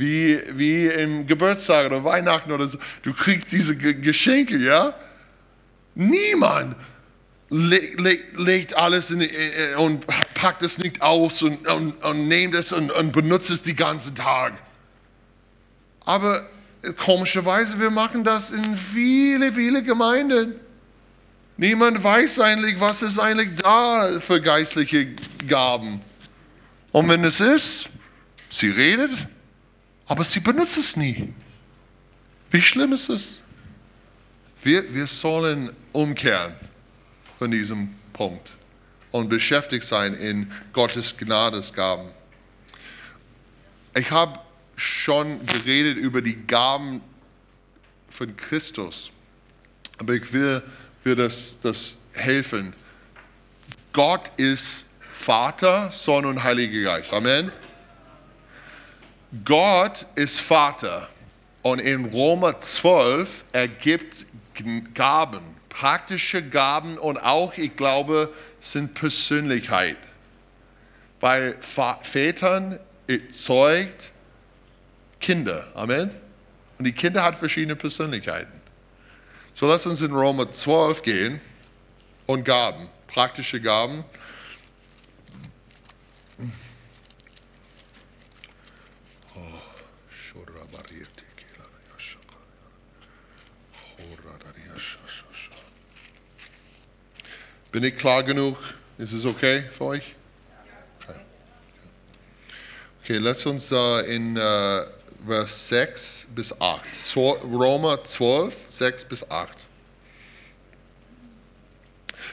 A: Wie, wie im Geburtstag oder Weihnachten oder so. Du kriegst diese Geschenke, ja? Niemand legt, legt, legt alles in, äh, und packt es nicht aus und, und, und nimmt es und, und benutzt es den ganzen Tag. Aber komischerweise, wir machen das in viele, viele Gemeinden. Niemand weiß eigentlich, was ist eigentlich da für geistliche Gaben. Und wenn es ist, sie redet, aber sie benutzt es nie. Wie schlimm ist es? Wir, wir sollen umkehren von diesem Punkt und beschäftigt sein in Gottes Gnadesgaben. Ich habe schon geredet über die Gaben von Christus, aber ich will, will das, das helfen. Gott ist Vater, Sohn und Heiliger Geist. Amen. Gott ist Vater und in Römer 12 ergibt Gaben, praktische Gaben und auch, ich glaube, sind Persönlichkeit. Weil Vätern zeugt Kinder. Amen. Und die Kinder hat verschiedene Persönlichkeiten. So lass uns in Römer 12 gehen und Gaben, praktische Gaben. Bin ich klar genug? Ist es okay für euch? Okay, okay lass uns uh, in uh, Vers 6 bis 8. Römer 12, 6 bis 8.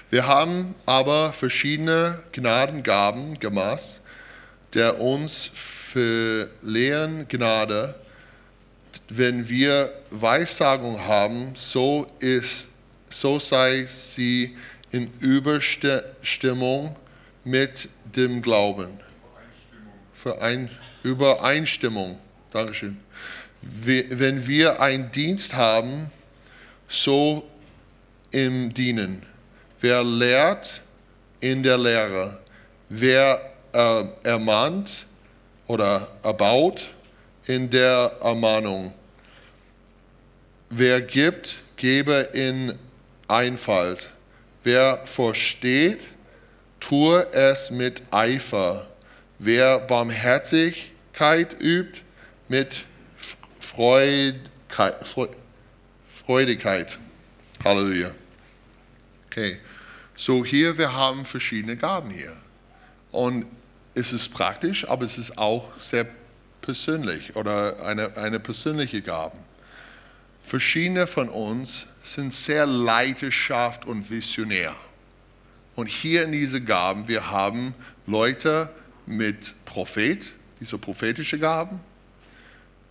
A: Wir haben aber verschiedene Gnadengaben gemacht, der uns für Lehren Gnade, wenn wir Weissagung haben, so ist, so sei sie in Überstimmung mit dem Glauben. Übereinstimmung. Übereinstimmung. Dankeschön. Wenn wir einen Dienst haben, so im Dienen. Wer lehrt, in der Lehre. Wer äh, ermahnt oder erbaut, in der Ermahnung. Wer gibt, gebe in Einfalt. Wer versteht, tue es mit Eifer. Wer Barmherzigkeit übt, mit Freudigkeit. Halleluja. Okay. So hier, wir haben verschiedene Gaben hier. Und es ist praktisch, aber es ist auch sehr persönlich oder eine, eine persönliche Gabe. Verschiedene von uns sind sehr leidenschaft und visionär. Und hier in diese Gaben, wir haben Leute mit Prophet, diese prophetische Gaben.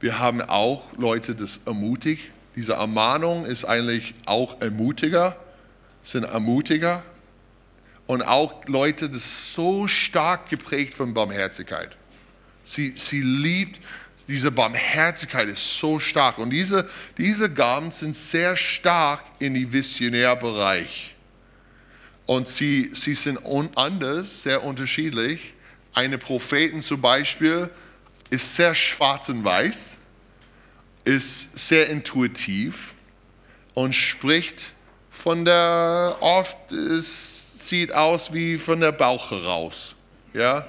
A: Wir haben auch Leute, das ermutigt. Diese Ermahnung ist eigentlich auch ermutiger, sind ermutiger. Und auch Leute, das so stark geprägt von Barmherzigkeit. Sie, sie liebt, diese Barmherzigkeit ist so stark. Und diese, diese Gaben sind sehr stark in die Visionärbereich. Und sie, sie sind anders, sehr unterschiedlich. Eine Propheten zum Beispiel ist sehr schwarz und weiß, ist sehr intuitiv und spricht von der, oft es sieht aus wie von der Bauch heraus. Ja?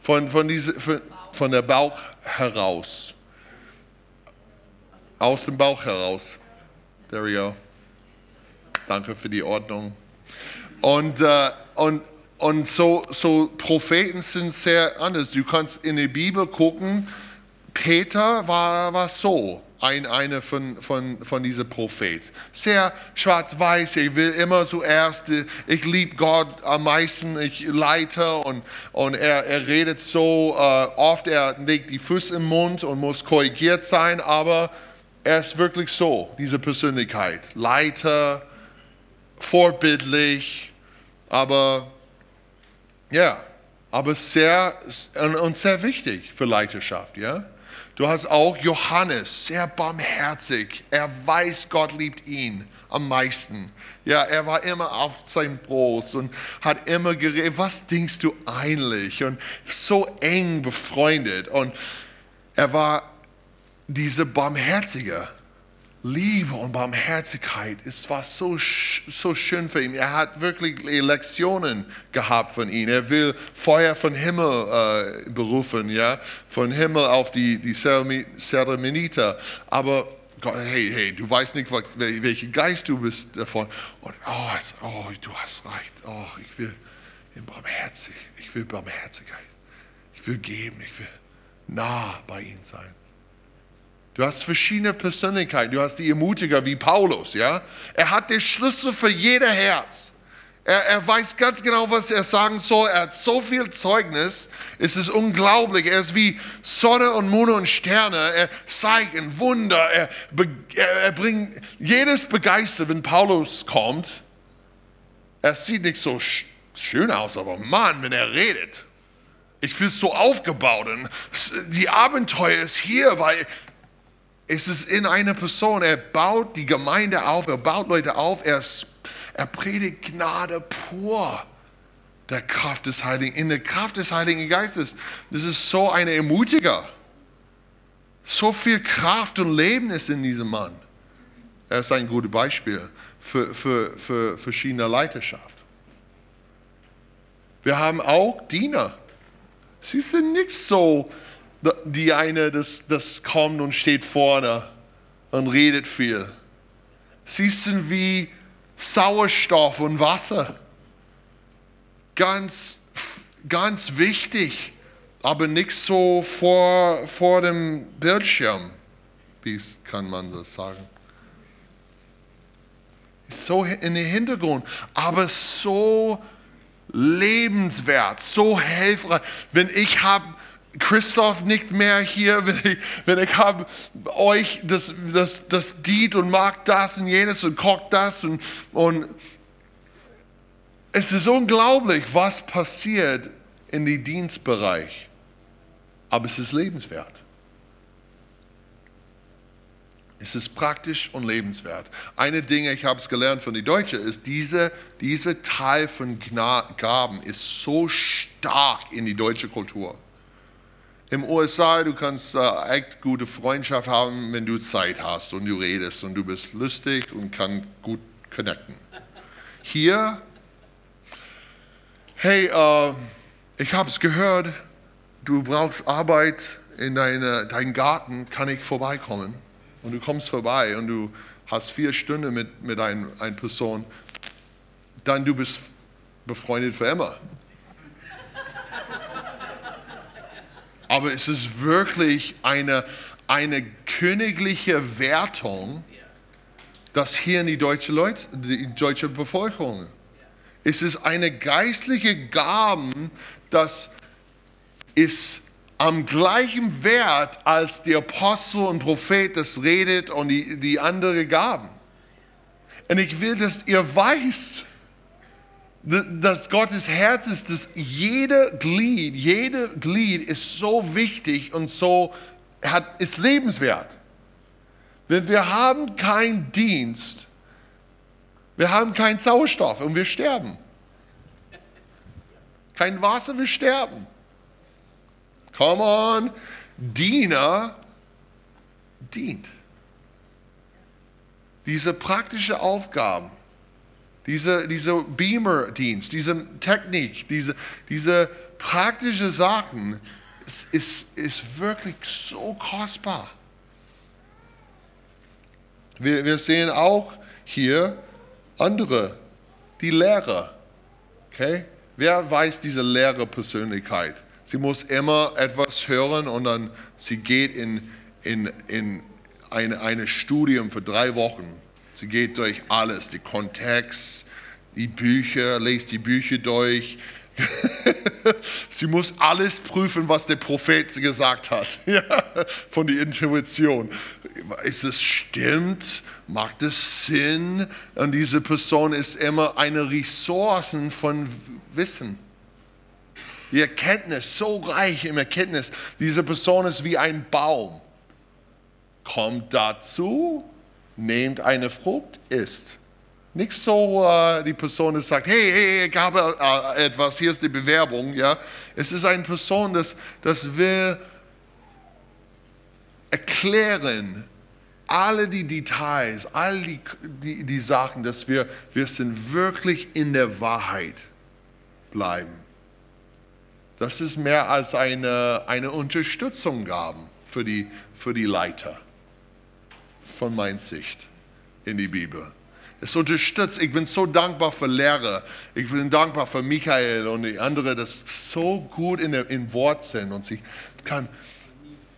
A: Von, von, diese, von, von der Bauch heraus. Aus dem Bauch heraus. There we go. Danke für die Ordnung. Und, äh, und, und so, so Propheten sind sehr anders. Du kannst in die Bibel gucken, Peter war, war so. Ein, eine von, von, von dieser Prophet. Sehr schwarz-weiß, ich will immer zuerst, äh, ich liebe Gott am meisten, ich leite und, und er, er redet so äh, oft, er legt die Füße im Mund und muss korrigiert sein, aber er ist wirklich so, diese Persönlichkeit. Leiter, vorbildlich, aber ja, aber sehr und sehr wichtig für Leiterschaft, ja. Du hast auch Johannes, sehr barmherzig. Er weiß, Gott liebt ihn am meisten. Ja, er war immer auf seinem Brust und hat immer geredet, was denkst du eigentlich? Und so eng befreundet. Und er war diese Barmherzige. Liebe und Barmherzigkeit, es war so, so schön für ihn. Er hat wirklich Lektionen gehabt von ihm. Er will Feuer von Himmel äh, berufen, ja, von Himmel auf die, die Seremeniter. Aber Gott, hey, hey, du weißt nicht, welcher Geist du bist davon. Und, oh, oh, du hast recht. Oh, ich will barmherzig. Ich will Barmherzigkeit. Ich will geben. Ich will nah bei ihm sein. Du hast verschiedene Persönlichkeiten. Du hast die Ermutiger wie Paulus, ja. Er hat den Schlüssel für jeder Herz. Er, er, weiß ganz genau, was er sagen soll. Er hat so viel Zeugnis. Es ist unglaublich. Er ist wie Sonne und Mond und Sterne. Er Zeichen, Wunder. Er, er, er bringt jedes begeistert, wenn Paulus kommt. Er sieht nicht so schön aus, aber Mann, wenn er redet. Ich fühle es so aufgebaut und die Abenteuer ist hier, weil es ist in einer Person. Er baut die Gemeinde auf, er baut Leute auf, er, er predigt Gnade pur. Der Kraft des Heiligen, in der Kraft des Heiligen Geistes. Das ist so eine Ermutiger. So viel Kraft und Leben ist in diesem Mann. Er ist ein gutes Beispiel für, für, für verschiedene Leiterschaft. Wir haben auch Diener. Sie sind nicht so die eine, das, das kommt und steht vorne und redet viel. Sie sind wie Sauerstoff und Wasser. Ganz, ganz wichtig, aber nicht so vor, vor dem Bildschirm. Wie kann man das sagen? So in den Hintergrund, aber so lebenswert, so hilfreich. Wenn ich habe Christoph nicht mehr hier, *laughs* wenn ich, wenn ich habe euch das, das, das dient und mag das und jenes und kocht das und, und es ist unglaublich, was passiert in den Dienstbereich. Aber es ist lebenswert. Es ist praktisch und lebenswert. Eine Dinge, ich habe es gelernt von den Deutschen, ist, diese, diese Teil von Gaben ist so stark in die deutsche Kultur. Im USA, du kannst äh, echt gute Freundschaft haben, wenn du Zeit hast und du redest und du bist lustig und kannst gut connecten. Hier, hey, äh, ich habe es gehört, du brauchst Arbeit in deine, deinen Garten, kann ich vorbeikommen? Und du kommst vorbei und du hast vier Stunden mit, mit einer ein Person, dann du bist befreundet für immer. Aber es ist wirklich eine, eine königliche Wertung, das hier in die deutsche, Leute, die deutsche Bevölkerung. Es ist eine geistliche Gabe, das ist am gleichen Wert als der Apostel und Prophet das redet und die, die andere Gaben. Und ich will, dass ihr weißt, dass Gottes Herz ist, dass jede Glied, jede Glied ist so wichtig und so hat, ist lebenswert. Wenn wir haben keinen Dienst, wir haben keinen Sauerstoff und wir sterben. Kein Wasser, wir sterben. Come on, Diener dient. Diese praktischen Aufgaben diese, diese Beamer-Dienst, diese Technik, diese, diese praktische Sachen, ist, ist, ist wirklich so kostbar. Wir, wir sehen auch hier andere, die Lehrer. Okay? Wer weiß diese Lehrerpersönlichkeit? Sie muss immer etwas hören und dann sie geht in, in, in ein eine Studium für drei Wochen. Sie geht durch alles, die Kontext, die Bücher, liest die Bücher durch. *laughs* Sie muss alles prüfen, was der Prophet gesagt hat, *laughs* von der Intuition. Ist es stimmt? Macht es Sinn? Und diese Person ist immer eine Ressource von Wissen. Die Erkenntnis, so reich im Erkenntnis. Diese Person ist wie ein Baum. Kommt dazu, nehmt eine Frucht, isst. Nicht so, äh, die Person sagt, hey, hey, ich habe äh, etwas, hier ist die Bewerbung. Ja? Es ist eine Person, das, das will erklären, alle die Details, all die, die, die Sachen, dass wir, wir sind wirklich in der Wahrheit bleiben. Das ist mehr als eine, eine Unterstützung gaben für die, für die Leiter, von meiner Sicht in die Bibel. Es unterstützt. Ich bin so dankbar für Lehrer. Ich bin dankbar für Michael und die anderen, das so gut in, in Wort sind und sie kann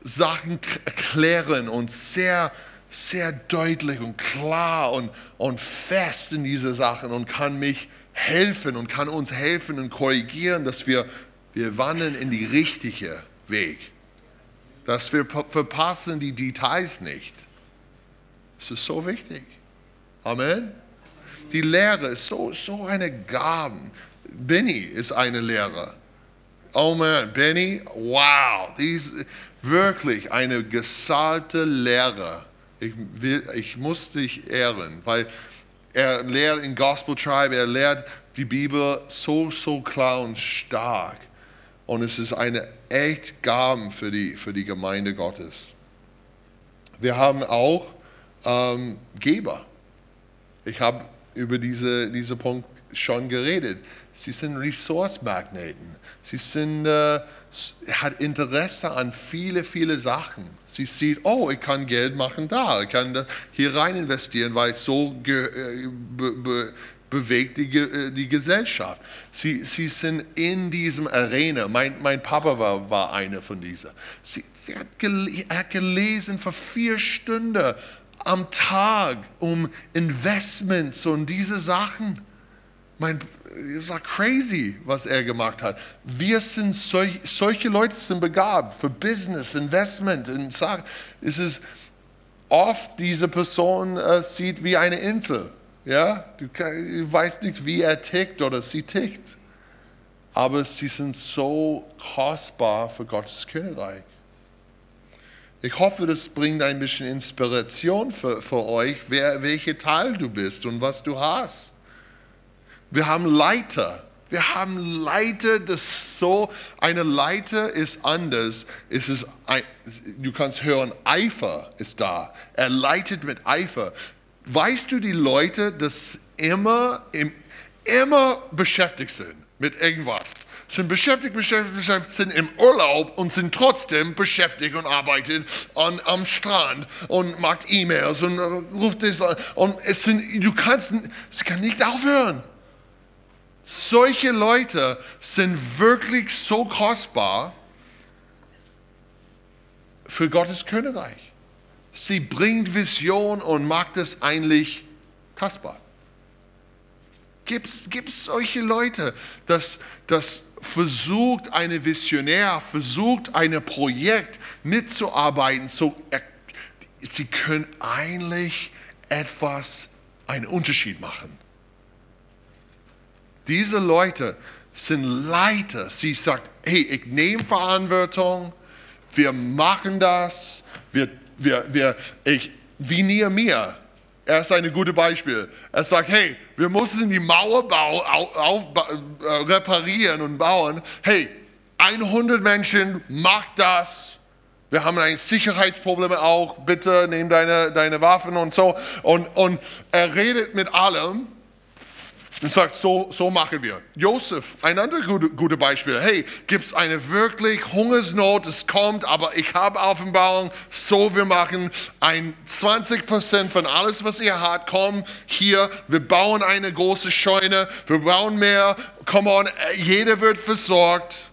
A: Sachen erklären und sehr, sehr deutlich und klar und, und fest in diese Sachen und kann mich helfen und kann uns helfen und korrigieren, dass wir, wir wandern in die richtige Weg. Dass wir verpassen die Details nicht. Das ist so wichtig. Amen. Die Lehre ist so, so eine Gaben. Benny ist eine Lehre. Oh man, Benny, wow, die ist wirklich eine gesalbte Lehre. Ich, will, ich muss dich ehren, weil er lehrt in Gospel Tribe, er lehrt die Bibel so, so klar und stark. Und es ist eine echt Gaben für die, für die Gemeinde Gottes. Wir haben auch ähm, Geber. Ich habe über diese, diesen Punkt schon geredet. Sie sind Ressource-Magneten. Sie sind, äh, hat Interesse an viele, viele Sachen. Sie sieht, oh, ich kann Geld machen da, ich kann hier rein investieren, weil so ge, äh, be, be, bewegt die, äh, die Gesellschaft. Sie, sie sind in diesem Arena. Mein, mein Papa war, war einer von diesen. Sie, sie hat, gel, hat gelesen für vier Stunden am Tag um Investments und diese Sachen. Mein, es war crazy, was er gemacht hat. Wir sind solch, solche Leute sind begabt für Business, Investment und Sachen. Es ist oft diese Person äh, sieht wie eine Insel. Ja, du, du weißt nicht, wie er tickt oder sie tickt. Aber sie sind so kostbar für Gottes Königreich. Ich hoffe, das bringt ein bisschen Inspiration für, für euch, wer, welche Teil du bist und was du hast. Wir haben Leiter. Wir haben Leiter, das so, eine Leiter ist anders. Es ist du kannst hören, Eifer ist da. Er leitet mit Eifer. Weißt du, die Leute, das immer, immer beschäftigt sind mit irgendwas sind beschäftigt, beschäftigt, beschäftigt, sind im Urlaub und sind trotzdem beschäftigt und arbeitet an, am Strand und macht E-Mails und uh, ruft es an. Und es sind, du kannst, es kann nicht aufhören. Solche Leute sind wirklich so kostbar für Gottes Königreich. Sie bringt Vision und macht es eigentlich tastbar. Gibt es solche Leute, dass, dass versucht, eine Visionär, versucht, ein Projekt mitzuarbeiten, so, sie können eigentlich etwas, einen Unterschied machen. Diese Leute sind Leiter. Sie sagt, hey, ich nehme Verantwortung, wir machen das, wir, wir, wir, ich, wie mir. Er ist ein gutes Beispiel. Er sagt, hey, wir müssen die Mauer bau, auf, auf, äh, reparieren und bauen. Hey, 100 Menschen, macht das. Wir haben ein Sicherheitsproblem auch. Bitte nimm deine, deine Waffen und so. Und, und er redet mit allem und sagt, so, so machen wir. Josef, ein anderes gute, gute Beispiel. Hey, gibt es eine wirklich Hungersnot, es kommt, aber ich habe Offenbarung, so wir machen ein 20% von alles, was ihr habt, komm hier, wir bauen eine große Scheune, wir bauen mehr, come on, jeder wird versorgt.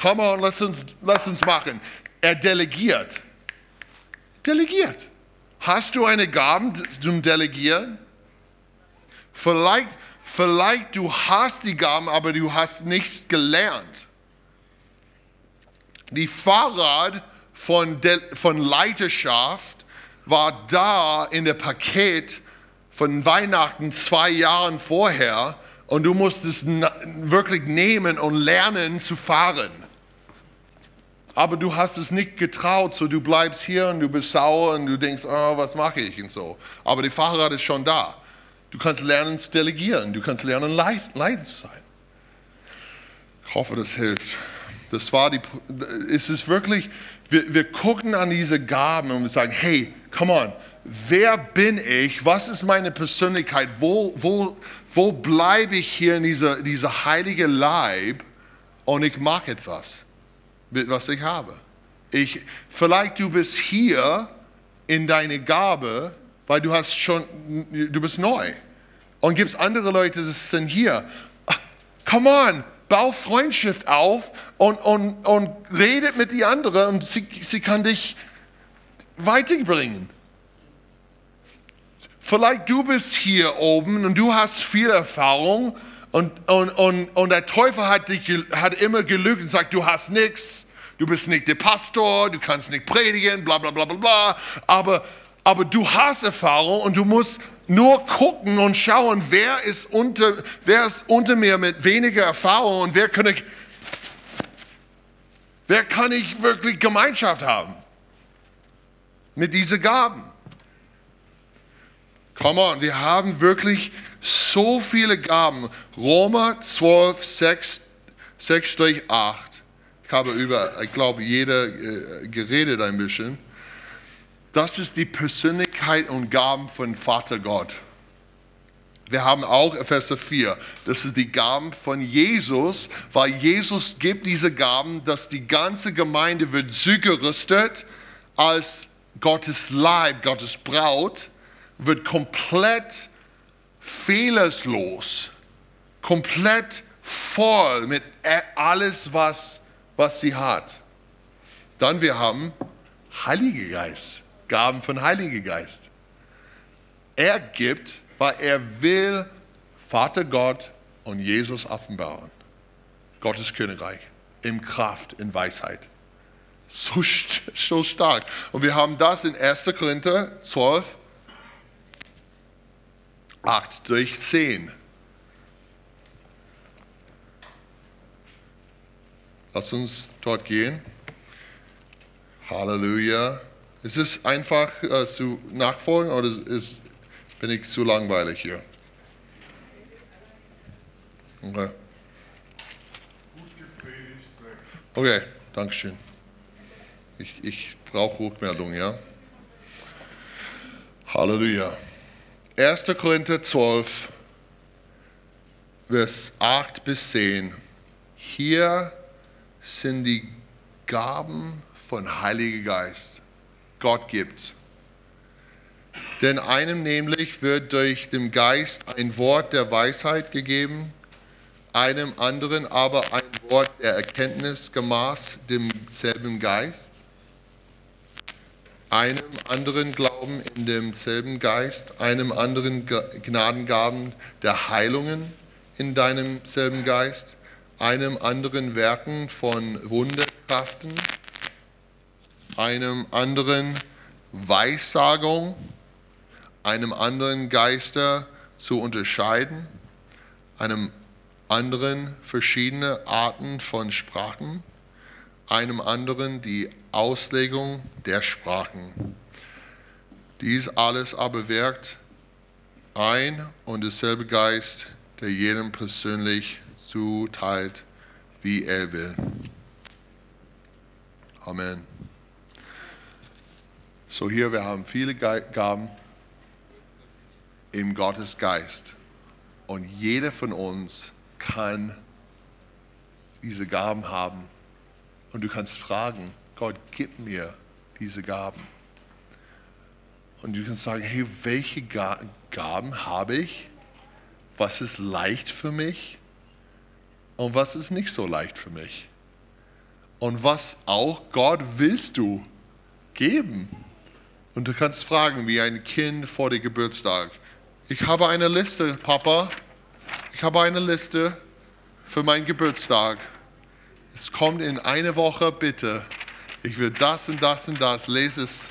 A: Come on, lass uns, lass uns machen. Er delegiert. Delegiert. Hast du eine Gabe zum Delegieren? Vielleicht, vielleicht du hast die Gaben, aber du hast nichts gelernt. Die Fahrrad von, De von Leiterschaft war da in der Paket von Weihnachten zwei Jahren vorher und du musstest wirklich nehmen und lernen zu fahren aber du hast es nicht getraut, so du bleibst hier und du bist sauer und du denkst, oh, was mache ich und so. Aber die Fahrrad ist schon da. Du kannst lernen zu delegieren, du kannst lernen, leiden zu sein. Ich hoffe, das hilft. Das war die, es ist wirklich, wir, wir gucken an diese Gaben und wir sagen, hey, come on, wer bin ich? Was ist meine Persönlichkeit? Wo, wo, wo bleibe ich hier in dieser, dieser heilige Leib und ich mache etwas? was ich habe. Ich, vielleicht du bist hier in deine Gabe, weil du hast schon, du bist neu. Und gibt es andere Leute, die sind hier. Come on, bau Freundschaft auf und, und, und redet mit die anderen und sie, sie kann dich weiterbringen. Vielleicht du bist hier oben und du hast viel Erfahrung und, und, und, und der Teufel hat, dich, hat immer gelügt und sagt, du hast nichts du bist nicht der Pastor, du kannst nicht predigen, bla bla bla bla bla, aber, aber du hast Erfahrung und du musst nur gucken und schauen, wer ist unter, wer ist unter mir mit weniger Erfahrung und wer kann ich, wer kann ich wirklich Gemeinschaft haben mit diesen Gaben. Come on, wir haben wirklich so viele Gaben. Roma 12, 6, 6 durch 8. Ich habe über, ich glaube, jeder äh, geredet ein bisschen. Das ist die Persönlichkeit und Gaben von Vater Gott. Wir haben auch Epheser 4. Das ist die Gaben von Jesus, weil Jesus gibt diese Gaben, dass die ganze Gemeinde wird zugerüstet als Gottes Leib, Gottes Braut, wird komplett fehlerslos, komplett voll mit alles, was was sie hat. Dann wir haben Heilige Geist, Gaben von Heilige Geist. Er gibt, weil er will Vater Gott und Jesus offenbaren. Gottes Königreich in Kraft, in Weisheit. So, so stark. Und wir haben das in 1. Korinther 12, 8 durch 10. Lass uns dort gehen. Halleluja. Ist es einfach äh, zu nachfolgen oder ist, bin ich zu langweilig hier? Okay. Okay, Dankeschön. Ich, ich brauche Rückmeldung, ja? Halleluja. 1. Korinther 12, Vers 8 bis 10. Hier sind die Gaben von Heiliger Geist. Gott gibt. Denn einem nämlich wird durch den Geist ein Wort der Weisheit gegeben, einem anderen aber ein Wort der Erkenntnis gemaß demselben Geist, einem anderen Glauben in demselben Geist, einem anderen Gnadengaben der Heilungen in deinem selben Geist, einem anderen Werken von Wunderkraften, einem anderen Weissagung, einem anderen Geister zu unterscheiden, einem anderen verschiedene Arten von Sprachen, einem anderen die Auslegung der Sprachen. Dies alles aber wirkt ein und derselbe Geist, der jedem persönlich zuteilt, wie er will. Amen. So hier, wir haben viele Gaben im Gottes Geist. Und jeder von uns kann diese Gaben haben. Und du kannst fragen, Gott, gib mir diese Gaben. Und du kannst sagen, hey, welche Gaben habe ich? Was ist leicht für mich? und was ist nicht so leicht für mich. Und was auch Gott willst du geben. Und du kannst fragen, wie ein Kind vor dem Geburtstag. Ich habe eine Liste, Papa. Ich habe eine Liste für meinen Geburtstag. Es kommt in eine Woche, bitte. Ich will das und das und das. Lese es.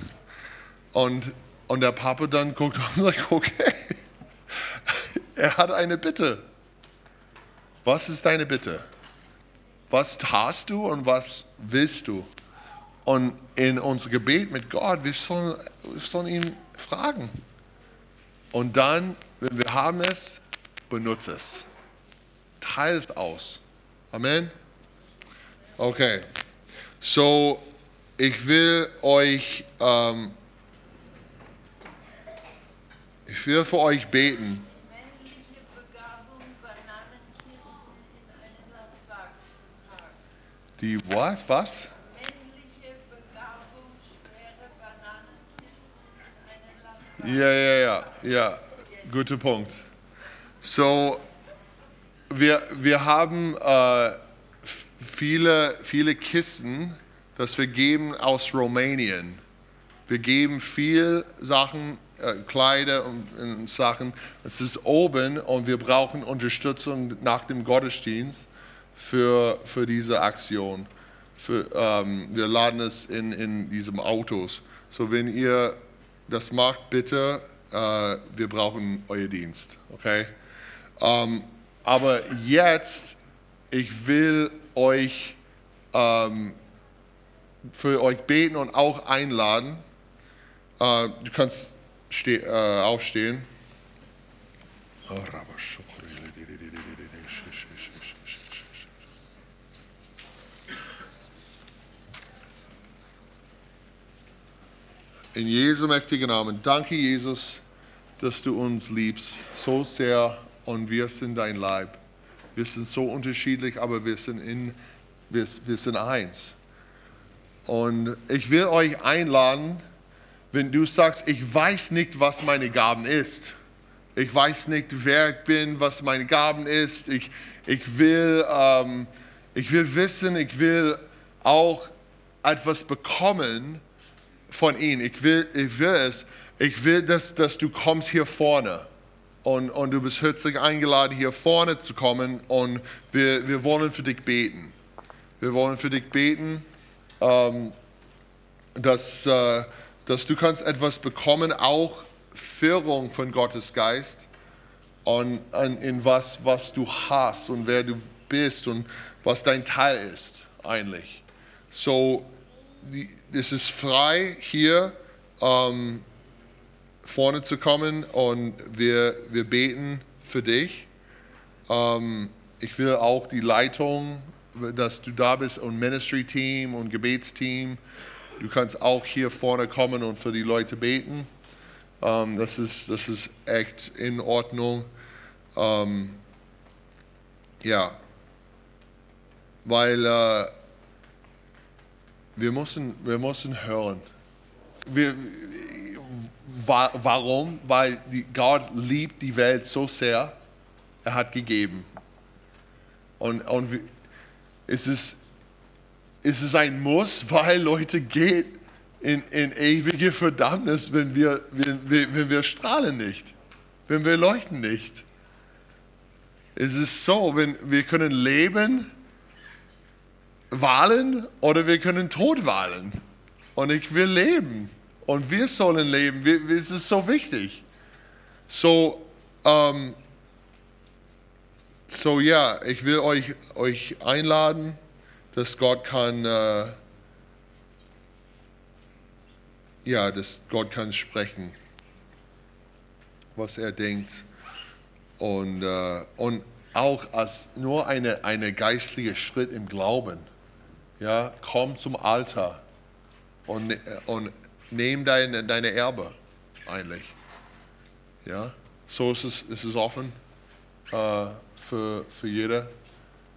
A: Und, und der Papa dann guckt und sagt, *laughs* okay. Er hat eine Bitte. Was ist deine Bitte? Was hast du und was willst du? Und in unser Gebet mit Gott, wir sollen, wir sollen ihn fragen. Und dann, wenn wir haben es, benutze es. Teile es aus. Amen. Okay. So, ich will euch, ähm, ich will für euch beten. Die was? Was?
C: Männliche Begabung, schwere Bananenkisten in einen Lastwagen.
A: Ja, ja, ja, ja. Guter Punkt. So, wir, wir haben äh, viele, viele Kisten, das wir geben aus Rumänien. Wir geben viel Sachen, äh, Kleider und, und Sachen. Es ist oben und wir brauchen Unterstützung nach dem Gottesdienst für, für diese Aktion. Für, ähm, wir laden es in, in diesem Autos. So, wenn ihr das macht, bitte, äh, wir brauchen euer Dienst. Okay? Ähm, aber jetzt, ich will euch ähm, für euch beten und auch einladen. Äh, du kannst äh, aufstehen. In Jesu mächtigen Namen. Danke, Jesus, dass du uns liebst so sehr und wir sind dein Leib. Wir sind so unterschiedlich, aber wir sind, in, wir, wir sind eins. Und ich will euch einladen, wenn du sagst, ich weiß nicht, was meine Gaben ist. Ich weiß nicht, wer ich bin, was meine Gaben ist. Ich, ich, will, ähm, ich will wissen, ich will auch etwas bekommen von ihm. Ich will, ich will es. Ich will, dass, dass du kommst hier vorne. Und, und du bist herzlich eingeladen, hier vorne zu kommen. Und wir, wir wollen für dich beten. Wir wollen für dich beten, ähm, dass, äh, dass du kannst etwas bekommen, auch Führung von Gottes Geist und, und in was, was du hast und wer du bist und was dein Teil ist eigentlich. So, es ist frei hier ähm, vorne zu kommen und wir, wir beten für dich. Ähm, ich will auch die Leitung, dass du da bist und Ministry-Team und Gebetsteam. Du kannst auch hier vorne kommen und für die Leute beten. Ähm, das, ist, das ist echt in Ordnung. Ähm, ja, weil äh, wir, müssen, wir müssen hören. Wir, wa- warum? Weil Gott liebt die Welt so sehr, er hat gegeben. Und, und es, ist, es ein Muss, *laughs* weil Leute gehen in, in ewige Verdammnis, wenn wir, wenn, wenn wir strahlen nicht, wenn wir leuchten nicht. Es ist so, wenn wir können leben, wahlen oder wir können Tod wahlen. Und ich will leben. Und wir sollen leben. Wir- es ist so wichtig. So, ähm, so ja, ich will euch, euch einladen, dass Gott kann, äh, ja, dass Gott kann sprechen, was er denkt. Und, äh, und auch als nur eine, eine geistliche Schritt im Glauben. Ja, komm zum Altar und, ne- und nimm deine, deine Erbe eigentlich. Ja, so ist es, ist es offen äh, für, für jeder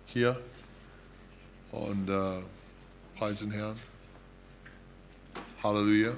A: hier. Und äh, preisen Herrn. Halleluja.